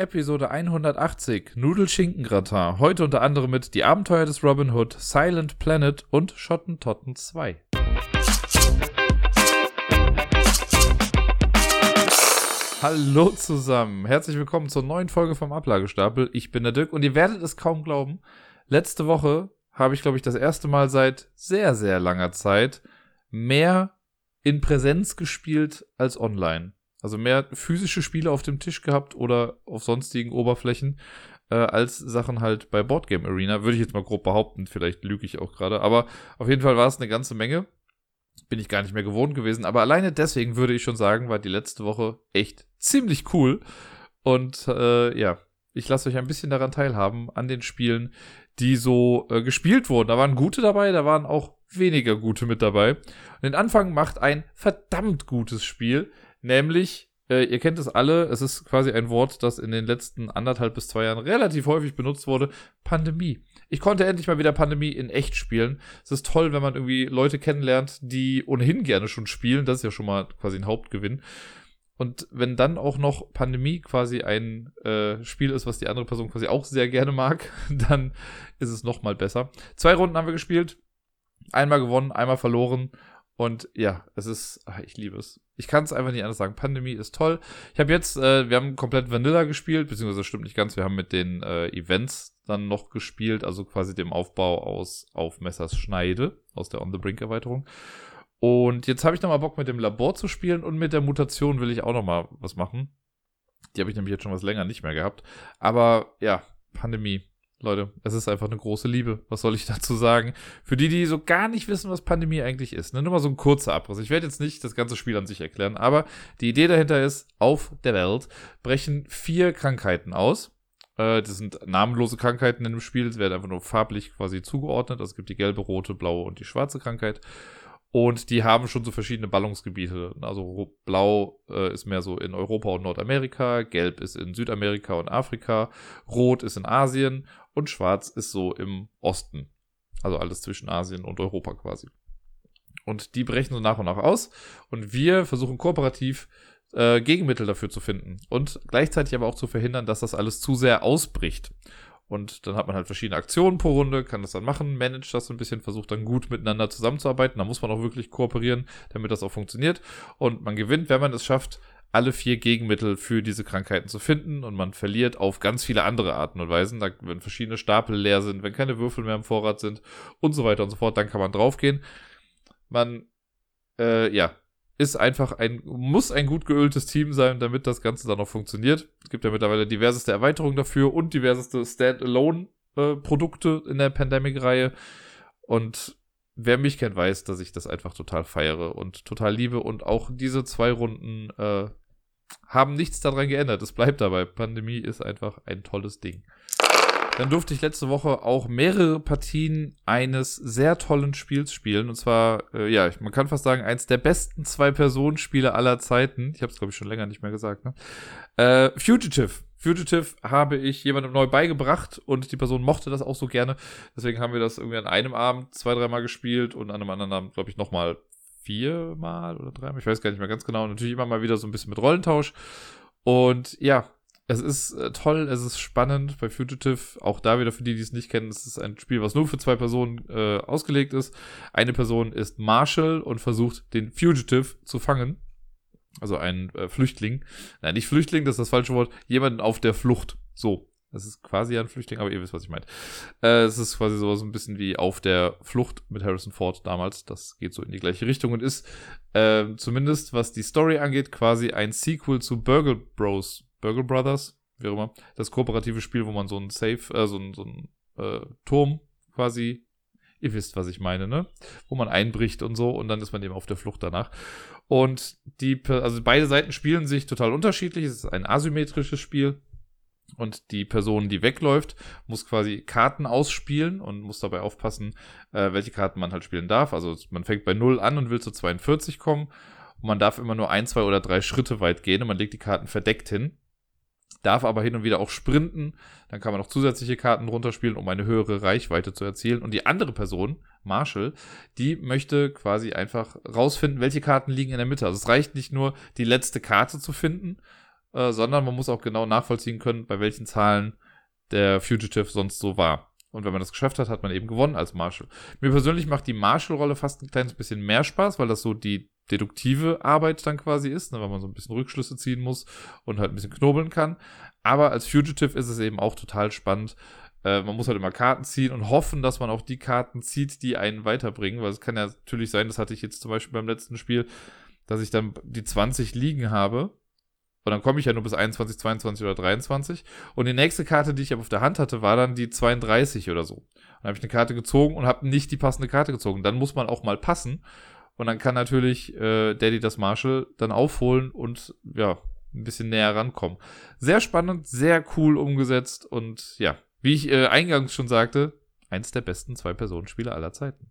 Episode 180 Nudelschinkengratin. Heute unter anderem mit Die Abenteuer des Robin Hood, Silent Planet und Schottentotten 2. Hallo zusammen, herzlich willkommen zur neuen Folge vom Ablagestapel. Ich bin der Dirk und ihr werdet es kaum glauben. Letzte Woche habe ich, glaube ich, das erste Mal seit sehr, sehr langer Zeit mehr in Präsenz gespielt als online. Also mehr physische Spiele auf dem Tisch gehabt oder auf sonstigen Oberflächen äh, als Sachen halt bei Boardgame Arena. Würde ich jetzt mal grob behaupten, vielleicht lüge ich auch gerade. Aber auf jeden Fall war es eine ganze Menge. Bin ich gar nicht mehr gewohnt gewesen. Aber alleine deswegen würde ich schon sagen, war die letzte Woche echt ziemlich cool. Und äh, ja, ich lasse euch ein bisschen daran teilhaben, an den Spielen, die so äh, gespielt wurden. Da waren gute dabei, da waren auch weniger gute mit dabei. Und den Anfang macht ein verdammt gutes Spiel, Nämlich, äh, ihr kennt es alle, es ist quasi ein Wort, das in den letzten anderthalb bis zwei Jahren relativ häufig benutzt wurde. Pandemie. Ich konnte endlich mal wieder Pandemie in echt spielen. Es ist toll, wenn man irgendwie Leute kennenlernt, die ohnehin gerne schon spielen. Das ist ja schon mal quasi ein Hauptgewinn. Und wenn dann auch noch Pandemie quasi ein äh, Spiel ist, was die andere Person quasi auch sehr gerne mag, dann ist es noch mal besser. Zwei Runden haben wir gespielt. Einmal gewonnen, einmal verloren. Und ja, es ist, ach, ich liebe es. Ich kann es einfach nicht anders sagen. Pandemie ist toll. Ich habe jetzt, äh, wir haben komplett Vanilla gespielt, beziehungsweise stimmt nicht ganz. Wir haben mit den äh, Events dann noch gespielt, also quasi dem Aufbau aus Auf Messers Schneide, aus der On the Brink Erweiterung. Und jetzt habe ich nochmal Bock mit dem Labor zu spielen und mit der Mutation will ich auch nochmal was machen. Die habe ich nämlich jetzt schon was länger nicht mehr gehabt. Aber ja, Pandemie. Leute, es ist einfach eine große Liebe. Was soll ich dazu sagen? Für die, die so gar nicht wissen, was Pandemie eigentlich ist. Ne? Nur mal so ein kurzer Abriss. Ich werde jetzt nicht das ganze Spiel an sich erklären, aber die Idee dahinter ist, auf der Welt brechen vier Krankheiten aus. Äh, das sind namenlose Krankheiten in dem Spiel. Es werden einfach nur farblich quasi zugeordnet. Also es gibt die gelbe, rote, blaue und die schwarze Krankheit. Und die haben schon so verschiedene Ballungsgebiete. Also blau äh, ist mehr so in Europa und Nordamerika, gelb ist in Südamerika und Afrika, rot ist in Asien und schwarz ist so im Osten. Also alles zwischen Asien und Europa quasi. Und die brechen so nach und nach aus. Und wir versuchen kooperativ äh, Gegenmittel dafür zu finden. Und gleichzeitig aber auch zu verhindern, dass das alles zu sehr ausbricht. Und dann hat man halt verschiedene Aktionen pro Runde, kann das dann machen, managt das ein bisschen, versucht dann gut miteinander zusammenzuarbeiten. Da muss man auch wirklich kooperieren, damit das auch funktioniert. Und man gewinnt, wenn man es schafft, alle vier Gegenmittel für diese Krankheiten zu finden und man verliert auf ganz viele andere Arten und Weisen. Da, wenn verschiedene Stapel leer sind, wenn keine Würfel mehr im Vorrat sind und so weiter und so fort, dann kann man draufgehen. Man, äh, ja, ist einfach ein, muss ein gut geöltes Team sein, damit das Ganze dann auch funktioniert. Es gibt ja mittlerweile diverseste Erweiterungen dafür und diverseste Standalone-Produkte in der Pandemic-Reihe. Und wer mich kennt, weiß, dass ich das einfach total feiere und total liebe. Und auch diese zwei Runden äh, haben nichts daran geändert. Es bleibt dabei. Pandemie ist einfach ein tolles Ding. Dann durfte ich letzte Woche auch mehrere Partien eines sehr tollen Spiels spielen. Und zwar, äh, ja, man kann fast sagen, eins der besten Zwei-Personen-Spiele aller Zeiten. Ich habe es, glaube ich, schon länger nicht mehr gesagt. Ne? Äh, Fugitive. Fugitive habe ich jemandem neu beigebracht und die Person mochte das auch so gerne. Deswegen haben wir das irgendwie an einem Abend zwei, dreimal gespielt und an einem anderen Abend, glaube ich, nochmal viermal oder dreimal. Ich weiß gar nicht mehr ganz genau. Natürlich immer mal wieder so ein bisschen mit Rollentausch. Und ja, es ist äh, toll, es ist spannend bei Fugitive. Auch da wieder für die, die es nicht kennen, es ist ein Spiel, was nur für zwei Personen äh, ausgelegt ist. Eine Person ist Marshall und versucht, den Fugitive zu fangen. Also ein äh, Flüchtling. Nein, nicht Flüchtling, das ist das falsche Wort. Jemanden auf der Flucht. So. Das ist quasi ein Flüchtling, aber ihr wisst, was ich meine. Äh, es ist quasi so, so ein bisschen wie auf der Flucht mit Harrison Ford damals. Das geht so in die gleiche Richtung und ist äh, zumindest, was die Story angeht, quasi ein Sequel zu Burgle Bros Burgle Brothers, wie auch immer, das kooperative Spiel, wo man so ein Safe, äh, so ein, so ein äh, Turm quasi, ihr wisst, was ich meine, ne? Wo man einbricht und so und dann ist man eben auf der Flucht danach. Und die, also beide Seiten spielen sich total unterschiedlich. Es ist ein asymmetrisches Spiel. Und die Person, die wegläuft, muss quasi Karten ausspielen und muss dabei aufpassen, äh, welche Karten man halt spielen darf. Also man fängt bei 0 an und will zu 42 kommen. Und man darf immer nur ein, zwei oder drei Schritte weit gehen und man legt die Karten verdeckt hin darf aber hin und wieder auch sprinten. Dann kann man noch zusätzliche Karten runterspielen, um eine höhere Reichweite zu erzielen. Und die andere Person, Marshall, die möchte quasi einfach rausfinden, welche Karten liegen in der Mitte. Also es reicht nicht nur, die letzte Karte zu finden, äh, sondern man muss auch genau nachvollziehen können, bei welchen Zahlen der Fugitive sonst so war. Und wenn man das geschafft hat, hat man eben gewonnen als Marshall. Mir persönlich macht die Marshall-Rolle fast ein kleines bisschen mehr Spaß, weil das so die deduktive Arbeit dann quasi ist, ne, weil man so ein bisschen Rückschlüsse ziehen muss und halt ein bisschen knobeln kann. Aber als Fugitive ist es eben auch total spannend. Äh, man muss halt immer Karten ziehen und hoffen, dass man auch die Karten zieht, die einen weiterbringen, weil es kann ja natürlich sein, das hatte ich jetzt zum Beispiel beim letzten Spiel, dass ich dann die 20 liegen habe und dann komme ich ja nur bis 21, 22 oder 23. Und die nächste Karte, die ich auf der Hand hatte, war dann die 32 oder so. Dann habe ich eine Karte gezogen und habe nicht die passende Karte gezogen. Dann muss man auch mal passen. Und dann kann natürlich äh, Daddy das Marshall dann aufholen und ja, ein bisschen näher rankommen. Sehr spannend, sehr cool umgesetzt und ja, wie ich äh, eingangs schon sagte, eins der besten Zwei-Personen-Spiele aller Zeiten.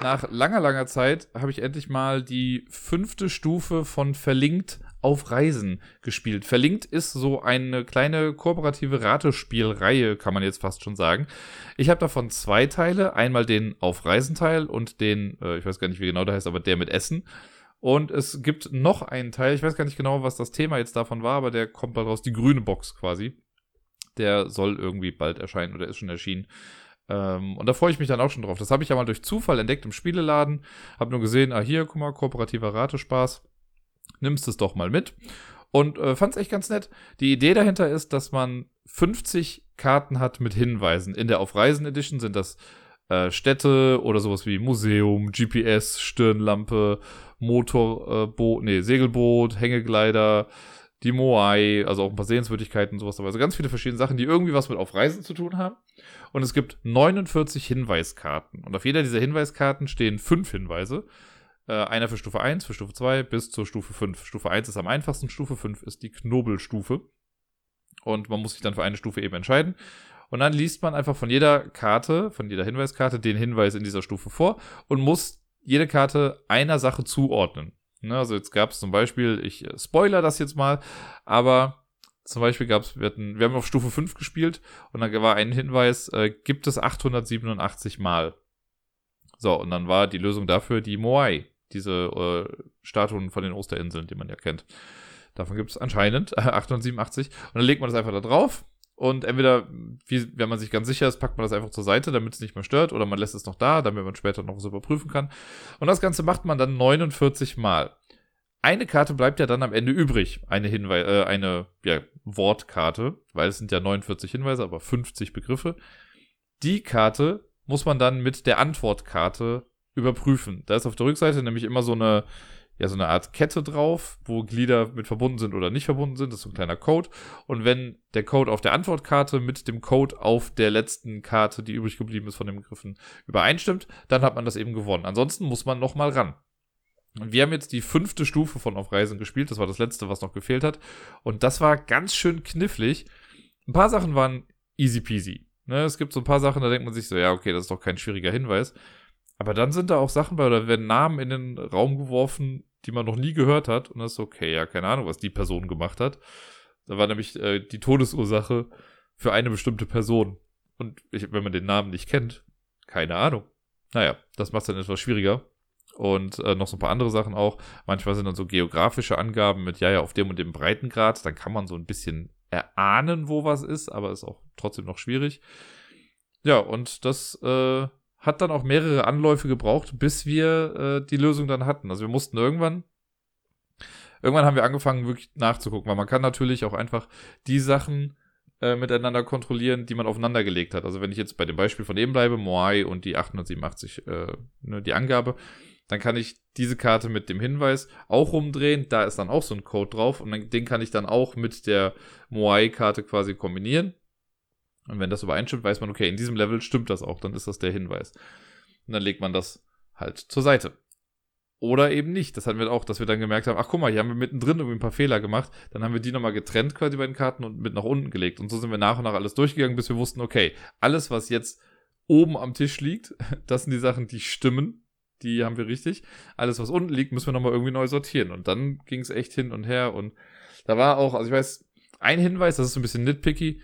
Nach langer, langer Zeit habe ich endlich mal die fünfte Stufe von Verlinkt auf Reisen gespielt. Verlinkt ist so eine kleine kooperative Ratespielreihe, kann man jetzt fast schon sagen. Ich habe davon zwei Teile. Einmal den Auf Reisen Teil und den, äh, ich weiß gar nicht, wie genau der heißt, aber der mit Essen. Und es gibt noch einen Teil, ich weiß gar nicht genau, was das Thema jetzt davon war, aber der kommt bald raus, die grüne Box quasi. Der soll irgendwie bald erscheinen oder ist schon erschienen. Ähm, und da freue ich mich dann auch schon drauf. Das habe ich ja mal durch Zufall entdeckt im Spieleladen. Habe nur gesehen, ah hier, guck mal, kooperativer Ratespaß. Nimmst es doch mal mit. Und äh, fand es echt ganz nett. Die Idee dahinter ist, dass man 50 Karten hat mit Hinweisen. In der Auf Reisen Edition sind das äh, Städte oder sowas wie Museum, GPS, Stirnlampe, Motorboot, äh, nee, Segelboot, Hängegleiter, die Moai, also auch ein paar Sehenswürdigkeiten und sowas. Also ganz viele verschiedene Sachen, die irgendwie was mit auf Reisen zu tun haben. Und es gibt 49 Hinweiskarten. Und auf jeder dieser Hinweiskarten stehen fünf Hinweise. Äh, einer für Stufe 1, für Stufe 2 bis zur Stufe 5. Stufe 1 ist am einfachsten, Stufe 5 ist die Knobelstufe. Und man muss sich dann für eine Stufe eben entscheiden. Und dann liest man einfach von jeder Karte, von jeder Hinweiskarte den Hinweis in dieser Stufe vor und muss jede Karte einer Sache zuordnen. Ne, also jetzt gab es zum Beispiel, ich äh, spoiler das jetzt mal, aber zum Beispiel gab es, wir, wir haben auf Stufe 5 gespielt und dann war ein Hinweis, äh, gibt es 887 Mal. So, und dann war die Lösung dafür die Moai, diese äh, Statuen von den Osterinseln, die man ja kennt. Davon gibt es anscheinend äh, 887. Und dann legt man das einfach da drauf und entweder, wie, wenn man sich ganz sicher ist, packt man das einfach zur Seite, damit es nicht mehr stört, oder man lässt es noch da, damit man später noch was überprüfen kann. Und das Ganze macht man dann 49 Mal. Eine Karte bleibt ja dann am Ende übrig, eine Hinweis, äh, eine ja, Wortkarte, weil es sind ja 49 Hinweise, aber 50 Begriffe. Die Karte muss man dann mit der Antwortkarte überprüfen. Da ist auf der Rückseite nämlich immer so eine ja so eine Art Kette drauf, wo Glieder mit verbunden sind oder nicht verbunden sind. Das ist so ein kleiner Code. Und wenn der Code auf der Antwortkarte mit dem Code auf der letzten Karte, die übrig geblieben ist von den Begriffen, übereinstimmt, dann hat man das eben gewonnen. Ansonsten muss man nochmal ran. Und wir haben jetzt die fünfte Stufe von Auf Reisen gespielt. Das war das letzte, was noch gefehlt hat. Und das war ganz schön knifflig. Ein paar Sachen waren easy peasy. Ne, es gibt so ein paar Sachen, da denkt man sich so, ja, okay, das ist doch kein schwieriger Hinweis. Aber dann sind da auch Sachen bei, oder werden Namen in den Raum geworfen, die man noch nie gehört hat. Und das ist okay, ja, keine Ahnung, was die Person gemacht hat. Da war nämlich äh, die Todesursache für eine bestimmte Person. Und ich, wenn man den Namen nicht kennt, keine Ahnung. Naja, das macht es dann etwas schwieriger. Und äh, noch so ein paar andere Sachen auch. Manchmal sind dann so geografische Angaben mit, ja, ja, auf dem und dem Breitengrad. Dann kann man so ein bisschen erahnen, wo was ist, aber ist auch trotzdem noch schwierig. Ja, und das äh, hat dann auch mehrere Anläufe gebraucht, bis wir äh, die Lösung dann hatten. Also wir mussten irgendwann, irgendwann haben wir angefangen, wirklich nachzugucken, weil man kann natürlich auch einfach die Sachen äh, miteinander kontrollieren, die man aufeinander gelegt hat. Also wenn ich jetzt bei dem Beispiel von eben bleibe, Moai und die 887, äh, ne, die Angabe, dann kann ich diese Karte mit dem Hinweis auch rumdrehen. Da ist dann auch so ein Code drauf und den kann ich dann auch mit der Moai-Karte quasi kombinieren. Und wenn das übereinstimmt, weiß man, okay, in diesem Level stimmt das auch, dann ist das der Hinweis. Und dann legt man das halt zur Seite. Oder eben nicht. Das hatten wir auch, dass wir dann gemerkt haben, ach guck mal, hier haben wir mittendrin irgendwie ein paar Fehler gemacht. Dann haben wir die nochmal getrennt quasi bei den Karten und mit nach unten gelegt. Und so sind wir nach und nach alles durchgegangen, bis wir wussten, okay, alles, was jetzt oben am Tisch liegt, das sind die Sachen, die stimmen. Die haben wir richtig. Alles, was unten liegt, müssen wir nochmal irgendwie neu sortieren. Und dann ging es echt hin und her. Und da war auch, also ich weiß, ein Hinweis, das ist ein bisschen nitpicky,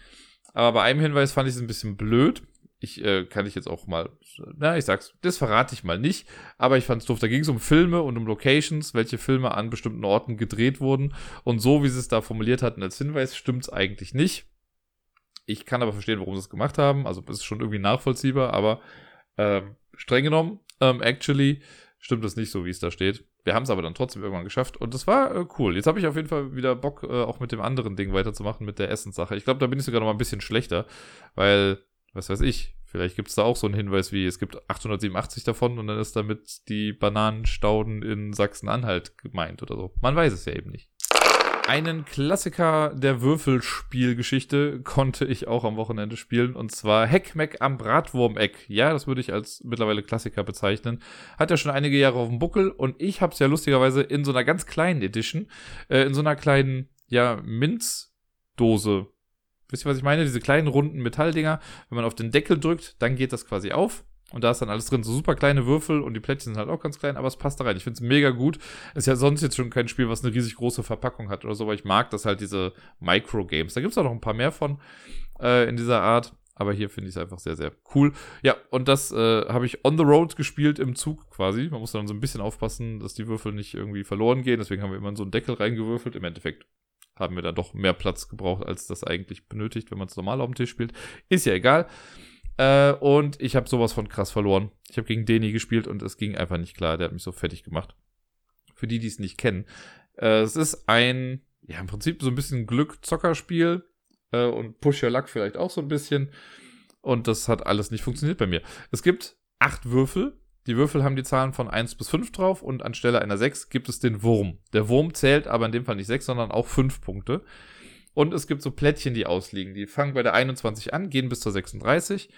aber bei einem Hinweis fand ich es ein bisschen blöd. ich äh, kann ich jetzt auch mal, na, ich sag's, das verrate ich mal nicht, aber ich fand's doof. Da ging es um Filme und um Locations, welche Filme an bestimmten Orten gedreht wurden. Und so, wie sie es da formuliert hatten als Hinweis, stimmt's eigentlich nicht. Ich kann aber verstehen, warum sie es gemacht haben. Also es ist schon irgendwie nachvollziehbar, aber ähm, streng genommen, ähm, actually, stimmt es nicht so, wie es da steht. Wir haben es aber dann trotzdem irgendwann geschafft und das war äh, cool. Jetzt habe ich auf jeden Fall wieder Bock, äh, auch mit dem anderen Ding weiterzumachen, mit der Essenssache. Ich glaube, da bin ich sogar noch mal ein bisschen schlechter, weil, was weiß ich, vielleicht gibt es da auch so einen Hinweis wie, es gibt 887 davon und dann ist damit die Bananenstauden in Sachsen-Anhalt gemeint oder so. Man weiß es ja eben nicht. Einen Klassiker der Würfelspielgeschichte konnte ich auch am Wochenende spielen und zwar Heckmeck am Bratwurmeck. Ja, das würde ich als mittlerweile Klassiker bezeichnen. Hat ja schon einige Jahre auf dem Buckel und ich habe es ja lustigerweise in so einer ganz kleinen Edition, äh, in so einer kleinen, ja, Minzdose. Wisst ihr, was ich meine? Diese kleinen runden Metalldinger. Wenn man auf den Deckel drückt, dann geht das quasi auf. Und da ist dann alles drin, so super kleine Würfel und die Plättchen sind halt auch ganz klein, aber es passt da rein. Ich finde es mega gut. Ist ja sonst jetzt schon kein Spiel, was eine riesig große Verpackung hat oder so, weil ich mag das halt, diese Micro-Games. Da gibt es auch noch ein paar mehr von äh, in dieser Art. Aber hier finde ich es einfach sehr, sehr cool. Ja, und das äh, habe ich on the road gespielt im Zug quasi. Man muss dann so ein bisschen aufpassen, dass die Würfel nicht irgendwie verloren gehen. Deswegen haben wir immer in so einen Deckel reingewürfelt. Im Endeffekt haben wir da doch mehr Platz gebraucht, als das eigentlich benötigt, wenn man es normal auf dem Tisch spielt. Ist ja egal. Äh, und ich habe sowas von krass verloren. Ich habe gegen Deni gespielt und es ging einfach nicht klar. Der hat mich so fertig gemacht. Für die, die es nicht kennen. Äh, es ist ein, ja, im Prinzip so ein bisschen Glück-Zockerspiel äh, und Push Your Luck vielleicht auch so ein bisschen. Und das hat alles nicht funktioniert bei mir. Es gibt acht Würfel. Die Würfel haben die Zahlen von 1 bis 5 drauf und anstelle einer 6 gibt es den Wurm. Der Wurm zählt aber in dem Fall nicht 6, sondern auch 5 Punkte. Und es gibt so Plättchen, die ausliegen. Die fangen bei der 21 an, gehen bis zur 36.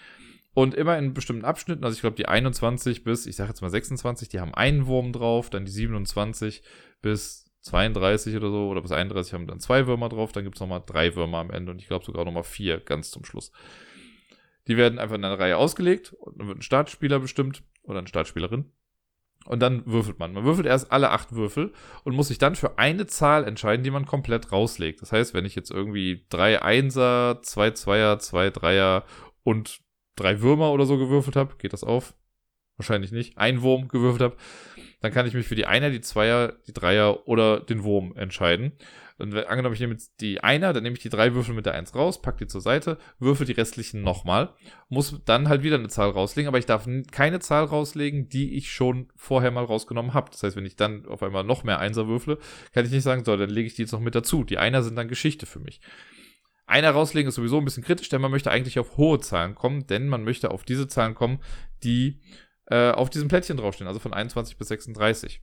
Und immer in bestimmten Abschnitten, also ich glaube die 21 bis, ich sage jetzt mal 26, die haben einen Wurm drauf, dann die 27 bis 32 oder so, oder bis 31 haben dann zwei Würmer drauf, dann gibt es nochmal drei Würmer am Ende und ich glaube sogar nochmal vier ganz zum Schluss. Die werden einfach in einer Reihe ausgelegt und dann wird ein Startspieler bestimmt oder eine Startspielerin und dann würfelt man. Man würfelt erst alle acht Würfel und muss sich dann für eine Zahl entscheiden, die man komplett rauslegt. Das heißt, wenn ich jetzt irgendwie drei Einser, zwei Zweier, zwei Dreier und drei Würmer oder so gewürfelt habe, geht das auf? Wahrscheinlich nicht. Ein Wurm gewürfelt habe, dann kann ich mich für die Einer, die Zweier, die Dreier oder den Wurm entscheiden. Und angenommen, ich nehme jetzt die Einer, dann nehme ich die drei Würfel mit der Eins raus, pack die zur Seite, würfel die restlichen nochmal, muss dann halt wieder eine Zahl rauslegen, aber ich darf keine Zahl rauslegen, die ich schon vorher mal rausgenommen habe. Das heißt, wenn ich dann auf einmal noch mehr Einser würfle, kann ich nicht sagen, so, dann lege ich die jetzt noch mit dazu. Die Einer sind dann Geschichte für mich. Einer rauslegen ist sowieso ein bisschen kritisch, denn man möchte eigentlich auf hohe Zahlen kommen, denn man möchte auf diese Zahlen kommen, die äh, auf diesem Plättchen draufstehen, also von 21 bis 36.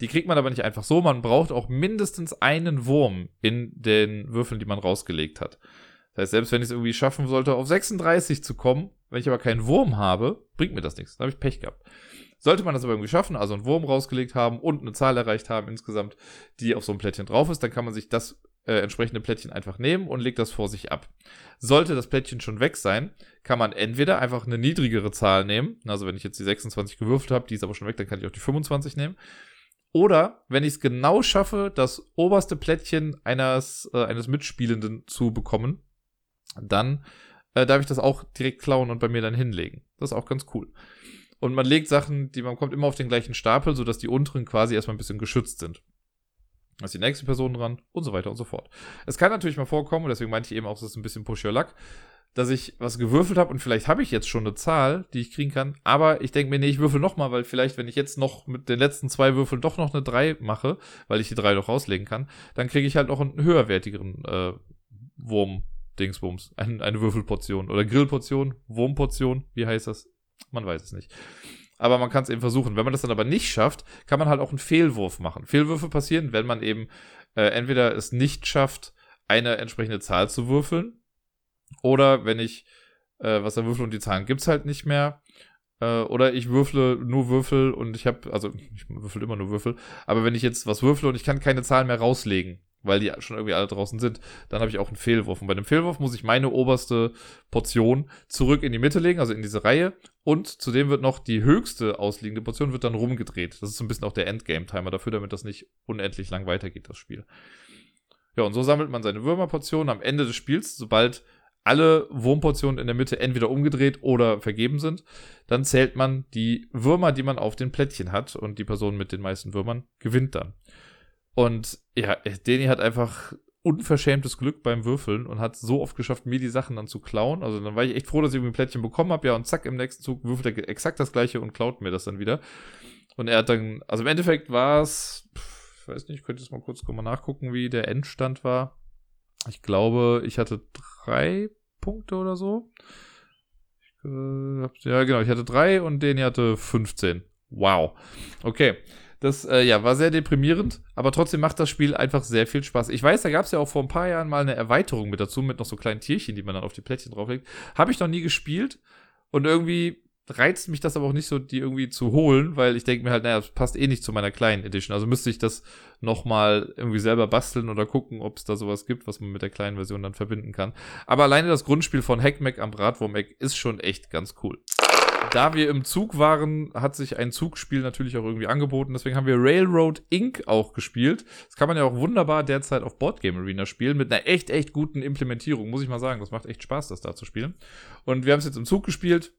Die kriegt man aber nicht einfach so. Man braucht auch mindestens einen Wurm in den Würfeln, die man rausgelegt hat. Das heißt, selbst wenn ich es irgendwie schaffen sollte, auf 36 zu kommen, wenn ich aber keinen Wurm habe, bringt mir das nichts. Dann habe ich Pech gehabt. Sollte man das aber irgendwie schaffen, also einen Wurm rausgelegt haben und eine Zahl erreicht haben insgesamt, die auf so einem Plättchen drauf ist, dann kann man sich das äh, entsprechende Plättchen einfach nehmen und legt das vor sich ab. Sollte das Plättchen schon weg sein, kann man entweder einfach eine niedrigere Zahl nehmen. Also wenn ich jetzt die 26 gewürfelt habe, die ist aber schon weg, dann kann ich auch die 25 nehmen. Oder wenn ich es genau schaffe, das oberste Plättchen eines, äh, eines Mitspielenden zu bekommen, dann äh, darf ich das auch direkt klauen und bei mir dann hinlegen. Das ist auch ganz cool. Und man legt Sachen, die man kommt immer auf den gleichen Stapel, sodass die unteren quasi erstmal ein bisschen geschützt sind. Ist die nächste Person dran und so weiter und so fort. Es kann natürlich mal vorkommen, und deswegen meinte ich eben auch, das ist ein bisschen Push Your Luck, dass ich was gewürfelt habe und vielleicht habe ich jetzt schon eine Zahl, die ich kriegen kann, aber ich denke mir, nee, ich würfel nochmal, weil vielleicht, wenn ich jetzt noch mit den letzten zwei Würfeln doch noch eine 3 mache, weil ich die 3 noch rauslegen kann, dann kriege ich halt noch einen höherwertigeren äh, Wurm-Dingsbums. Ein, eine Würfelportion oder Grillportion, Wurmportion, wie heißt das? Man weiß es nicht. Aber man kann es eben versuchen. Wenn man das dann aber nicht schafft, kann man halt auch einen Fehlwurf machen. Fehlwürfe passieren, wenn man eben äh, entweder es nicht schafft, eine entsprechende Zahl zu würfeln, oder wenn ich äh, was da würfel und die Zahlen gibt's halt nicht mehr. Äh, oder ich würfle nur Würfel und ich habe, also ich würfel immer nur Würfel, aber wenn ich jetzt was würfle und ich kann keine Zahlen mehr rauslegen, weil die schon irgendwie alle draußen sind, dann habe ich auch einen Fehlwurf. Und bei dem Fehlwurf muss ich meine oberste Portion zurück in die Mitte legen, also in diese Reihe. Und zudem wird noch die höchste ausliegende Portion wird dann rumgedreht. Das ist so ein bisschen auch der Endgame-Timer dafür, damit das nicht unendlich lang weitergeht, das Spiel. Ja, und so sammelt man seine Würmerportionen am Ende des Spiels, sobald alle Wurmportionen in der Mitte entweder umgedreht oder vergeben sind, dann zählt man die Würmer, die man auf den Plättchen hat und die Person mit den meisten Würmern gewinnt dann. Und ja, Deni hat einfach unverschämtes Glück beim Würfeln und hat so oft geschafft, mir die Sachen dann zu klauen. Also dann war ich echt froh, dass ich irgendwie ein Plättchen bekommen habe, ja, und zack, im nächsten Zug würfelt er exakt das gleiche und klaut mir das dann wieder. Und er hat dann, also im Endeffekt war es, ich weiß nicht, ich könnte jetzt mal kurz mal nachgucken, wie der Endstand war. Ich glaube, ich hatte drei Punkte oder so. Ich, äh, ja, genau, ich hatte drei und den hatte 15. Wow. Okay. Das äh, ja, war sehr deprimierend, aber trotzdem macht das Spiel einfach sehr viel Spaß. Ich weiß, da gab es ja auch vor ein paar Jahren mal eine Erweiterung mit dazu, mit noch so kleinen Tierchen, die man dann auf die Plättchen drauflegt. Habe ich noch nie gespielt und irgendwie reizt mich das aber auch nicht so, die irgendwie zu holen, weil ich denke mir halt, naja, das passt eh nicht zu meiner kleinen Edition. Also müsste ich das nochmal irgendwie selber basteln oder gucken, ob es da sowas gibt, was man mit der kleinen Version dann verbinden kann. Aber alleine das Grundspiel von Hackmack am Bratwurm-Eck ist schon echt ganz cool. Da wir im Zug waren, hat sich ein Zugspiel natürlich auch irgendwie angeboten. Deswegen haben wir Railroad Inc. auch gespielt. Das kann man ja auch wunderbar derzeit auf Boardgame Arena spielen, mit einer echt, echt guten Implementierung, muss ich mal sagen. Das macht echt Spaß, das da zu spielen. Und wir haben es jetzt im Zug gespielt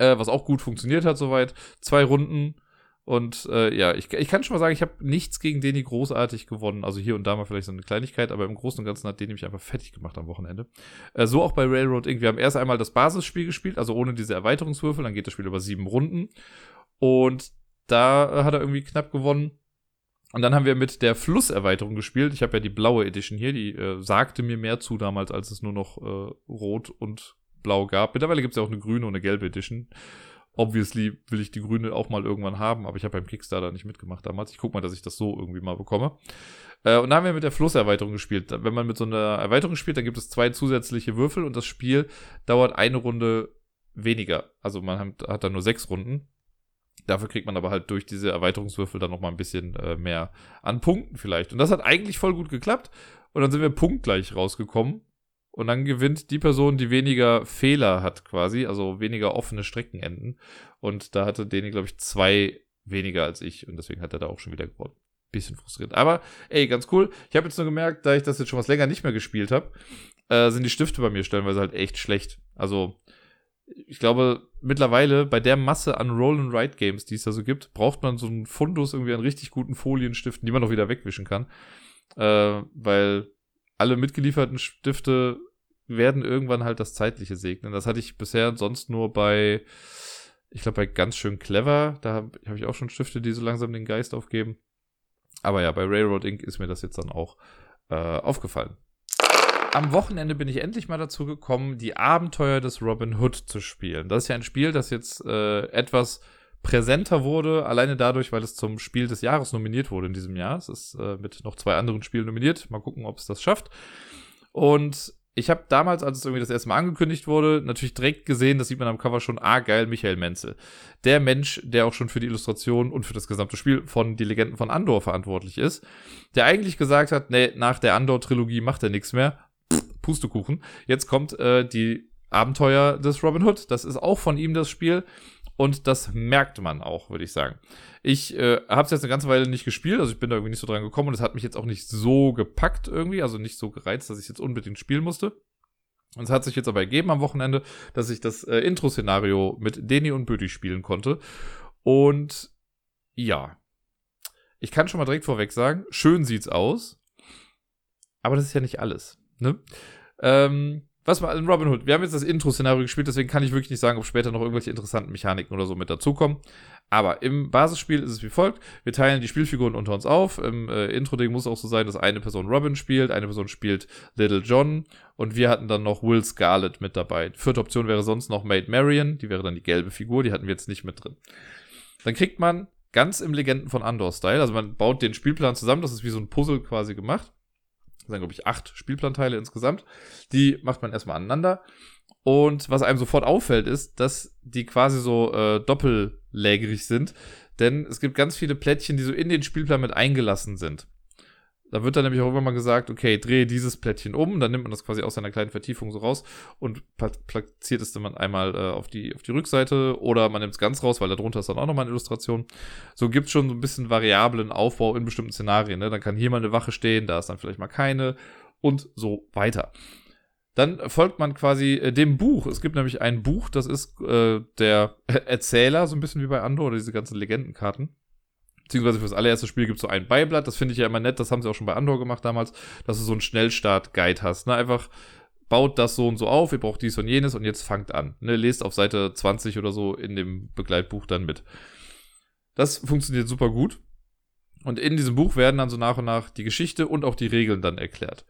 äh, was auch gut funktioniert hat soweit. Zwei Runden. Und äh, ja, ich, ich kann schon mal sagen, ich habe nichts gegen Deni großartig gewonnen. Also hier und da mal vielleicht so eine Kleinigkeit, aber im Großen und Ganzen hat Deni mich einfach fertig gemacht am Wochenende. Äh, so auch bei Railroad Inc. Wir haben erst einmal das Basisspiel gespielt, also ohne diese Erweiterungswürfel. Dann geht das Spiel über sieben Runden. Und da hat er irgendwie knapp gewonnen. Und dann haben wir mit der Flusserweiterung gespielt. Ich habe ja die blaue Edition hier, die äh, sagte mir mehr zu damals, als es nur noch äh, rot und blau gab. Mittlerweile gibt es ja auch eine grüne und eine gelbe Edition. Obviously will ich die grüne auch mal irgendwann haben, aber ich habe beim Kickstarter nicht mitgemacht damals. Ich gucke mal, dass ich das so irgendwie mal bekomme. Äh, und dann haben wir mit der Flusserweiterung gespielt. Wenn man mit so einer Erweiterung spielt, dann gibt es zwei zusätzliche Würfel und das Spiel dauert eine Runde weniger. Also man hat, hat dann nur sechs Runden. Dafür kriegt man aber halt durch diese Erweiterungswürfel dann nochmal ein bisschen äh, mehr an Punkten vielleicht. Und das hat eigentlich voll gut geklappt. Und dann sind wir punktgleich rausgekommen. Und dann gewinnt die Person, die weniger Fehler hat, quasi, also weniger offene Streckenenden. Und da hatte Deni, glaube ich, zwei weniger als ich. Und deswegen hat er da auch schon wieder gewonnen. Bisschen frustriert. Aber, ey, ganz cool. Ich habe jetzt nur gemerkt, da ich das jetzt schon was länger nicht mehr gespielt habe, äh, sind die Stifte bei mir stellenweise halt echt schlecht. Also, ich glaube, mittlerweile bei der Masse an Roll-and-Write-Games, die es da so gibt, braucht man so einen Fundus irgendwie an richtig guten Folienstiften, die man auch wieder wegwischen kann. Äh, weil alle mitgelieferten Stifte werden irgendwann halt das Zeitliche segnen. Das hatte ich bisher sonst nur bei, ich glaube, bei ganz schön clever. Da habe hab ich auch schon Stifte, die so langsam den Geist aufgeben. Aber ja, bei Railroad Inc. ist mir das jetzt dann auch äh, aufgefallen. Am Wochenende bin ich endlich mal dazu gekommen, die Abenteuer des Robin Hood zu spielen. Das ist ja ein Spiel, das jetzt äh, etwas präsenter wurde, alleine dadurch, weil es zum Spiel des Jahres nominiert wurde in diesem Jahr. Es ist äh, mit noch zwei anderen Spielen nominiert. Mal gucken, ob es das schafft. Und ich habe damals, als es irgendwie das erste Mal angekündigt wurde, natürlich direkt gesehen, das sieht man am Cover schon, ah geil, Michael Menzel. Der Mensch, der auch schon für die Illustration und für das gesamte Spiel von Die Legenden von Andor verantwortlich ist, der eigentlich gesagt hat, nee, nach der Andor-Trilogie macht er nichts mehr. Pff, Pustekuchen. Jetzt kommt äh, die Abenteuer des Robin Hood. Das ist auch von ihm das Spiel. Und das merkt man auch, würde ich sagen. Ich äh, habe es jetzt eine ganze Weile nicht gespielt, also ich bin da irgendwie nicht so dran gekommen und es hat mich jetzt auch nicht so gepackt irgendwie, also nicht so gereizt, dass ich jetzt unbedingt spielen musste. Und es hat sich jetzt aber ergeben am Wochenende, dass ich das äh, Intro-Szenario mit Deni und Bödi spielen konnte. Und ja, ich kann schon mal direkt vorweg sagen, schön sieht's aus, aber das ist ja nicht alles. Ne? Ähm, was war in Robin Hood? Wir haben jetzt das Intro-Szenario gespielt, deswegen kann ich wirklich nicht sagen, ob später noch irgendwelche interessanten Mechaniken oder so mit dazukommen. Aber im Basisspiel ist es wie folgt: Wir teilen die Spielfiguren unter uns auf. Im äh, Intro-Ding muss auch so sein, dass eine Person Robin spielt, eine Person spielt Little John und wir hatten dann noch Will Scarlet mit dabei. Vierte Option wäre sonst noch Maid Marian, die wäre dann die gelbe Figur, die hatten wir jetzt nicht mit drin. Dann kriegt man ganz im Legenden von Andor-Style, also man baut den Spielplan zusammen, das ist wie so ein Puzzle quasi gemacht das sind, glaube ich, acht Spielplanteile insgesamt. Die macht man erstmal aneinander. Und was einem sofort auffällt, ist, dass die quasi so äh, doppellägerig sind. Denn es gibt ganz viele Plättchen, die so in den Spielplan mit eingelassen sind. Da wird dann nämlich auch immer mal gesagt, okay, drehe dieses Plättchen um, dann nimmt man das quasi aus seiner kleinen Vertiefung so raus und platziert es dann einmal äh, auf, die, auf die Rückseite oder man nimmt es ganz raus, weil darunter ist dann auch nochmal eine Illustration. So gibt es schon so ein bisschen variablen Aufbau in bestimmten Szenarien. Ne? Dann kann hier mal eine Wache stehen, da ist dann vielleicht mal keine und so weiter. Dann folgt man quasi äh, dem Buch. Es gibt nämlich ein Buch, das ist äh, der Erzähler, so ein bisschen wie bei Andor oder diese ganzen Legendenkarten. Beziehungsweise für das allererste Spiel gibt es so ein Beiblatt. Das finde ich ja immer nett. Das haben sie auch schon bei Andor gemacht damals, dass du so einen Schnellstart-Guide hast. Ne? Einfach baut das so und so auf, ihr braucht dies und jenes und jetzt fangt an. Ne? Lest auf Seite 20 oder so in dem Begleitbuch dann mit. Das funktioniert super gut. Und in diesem Buch werden dann so nach und nach die Geschichte und auch die Regeln dann erklärt.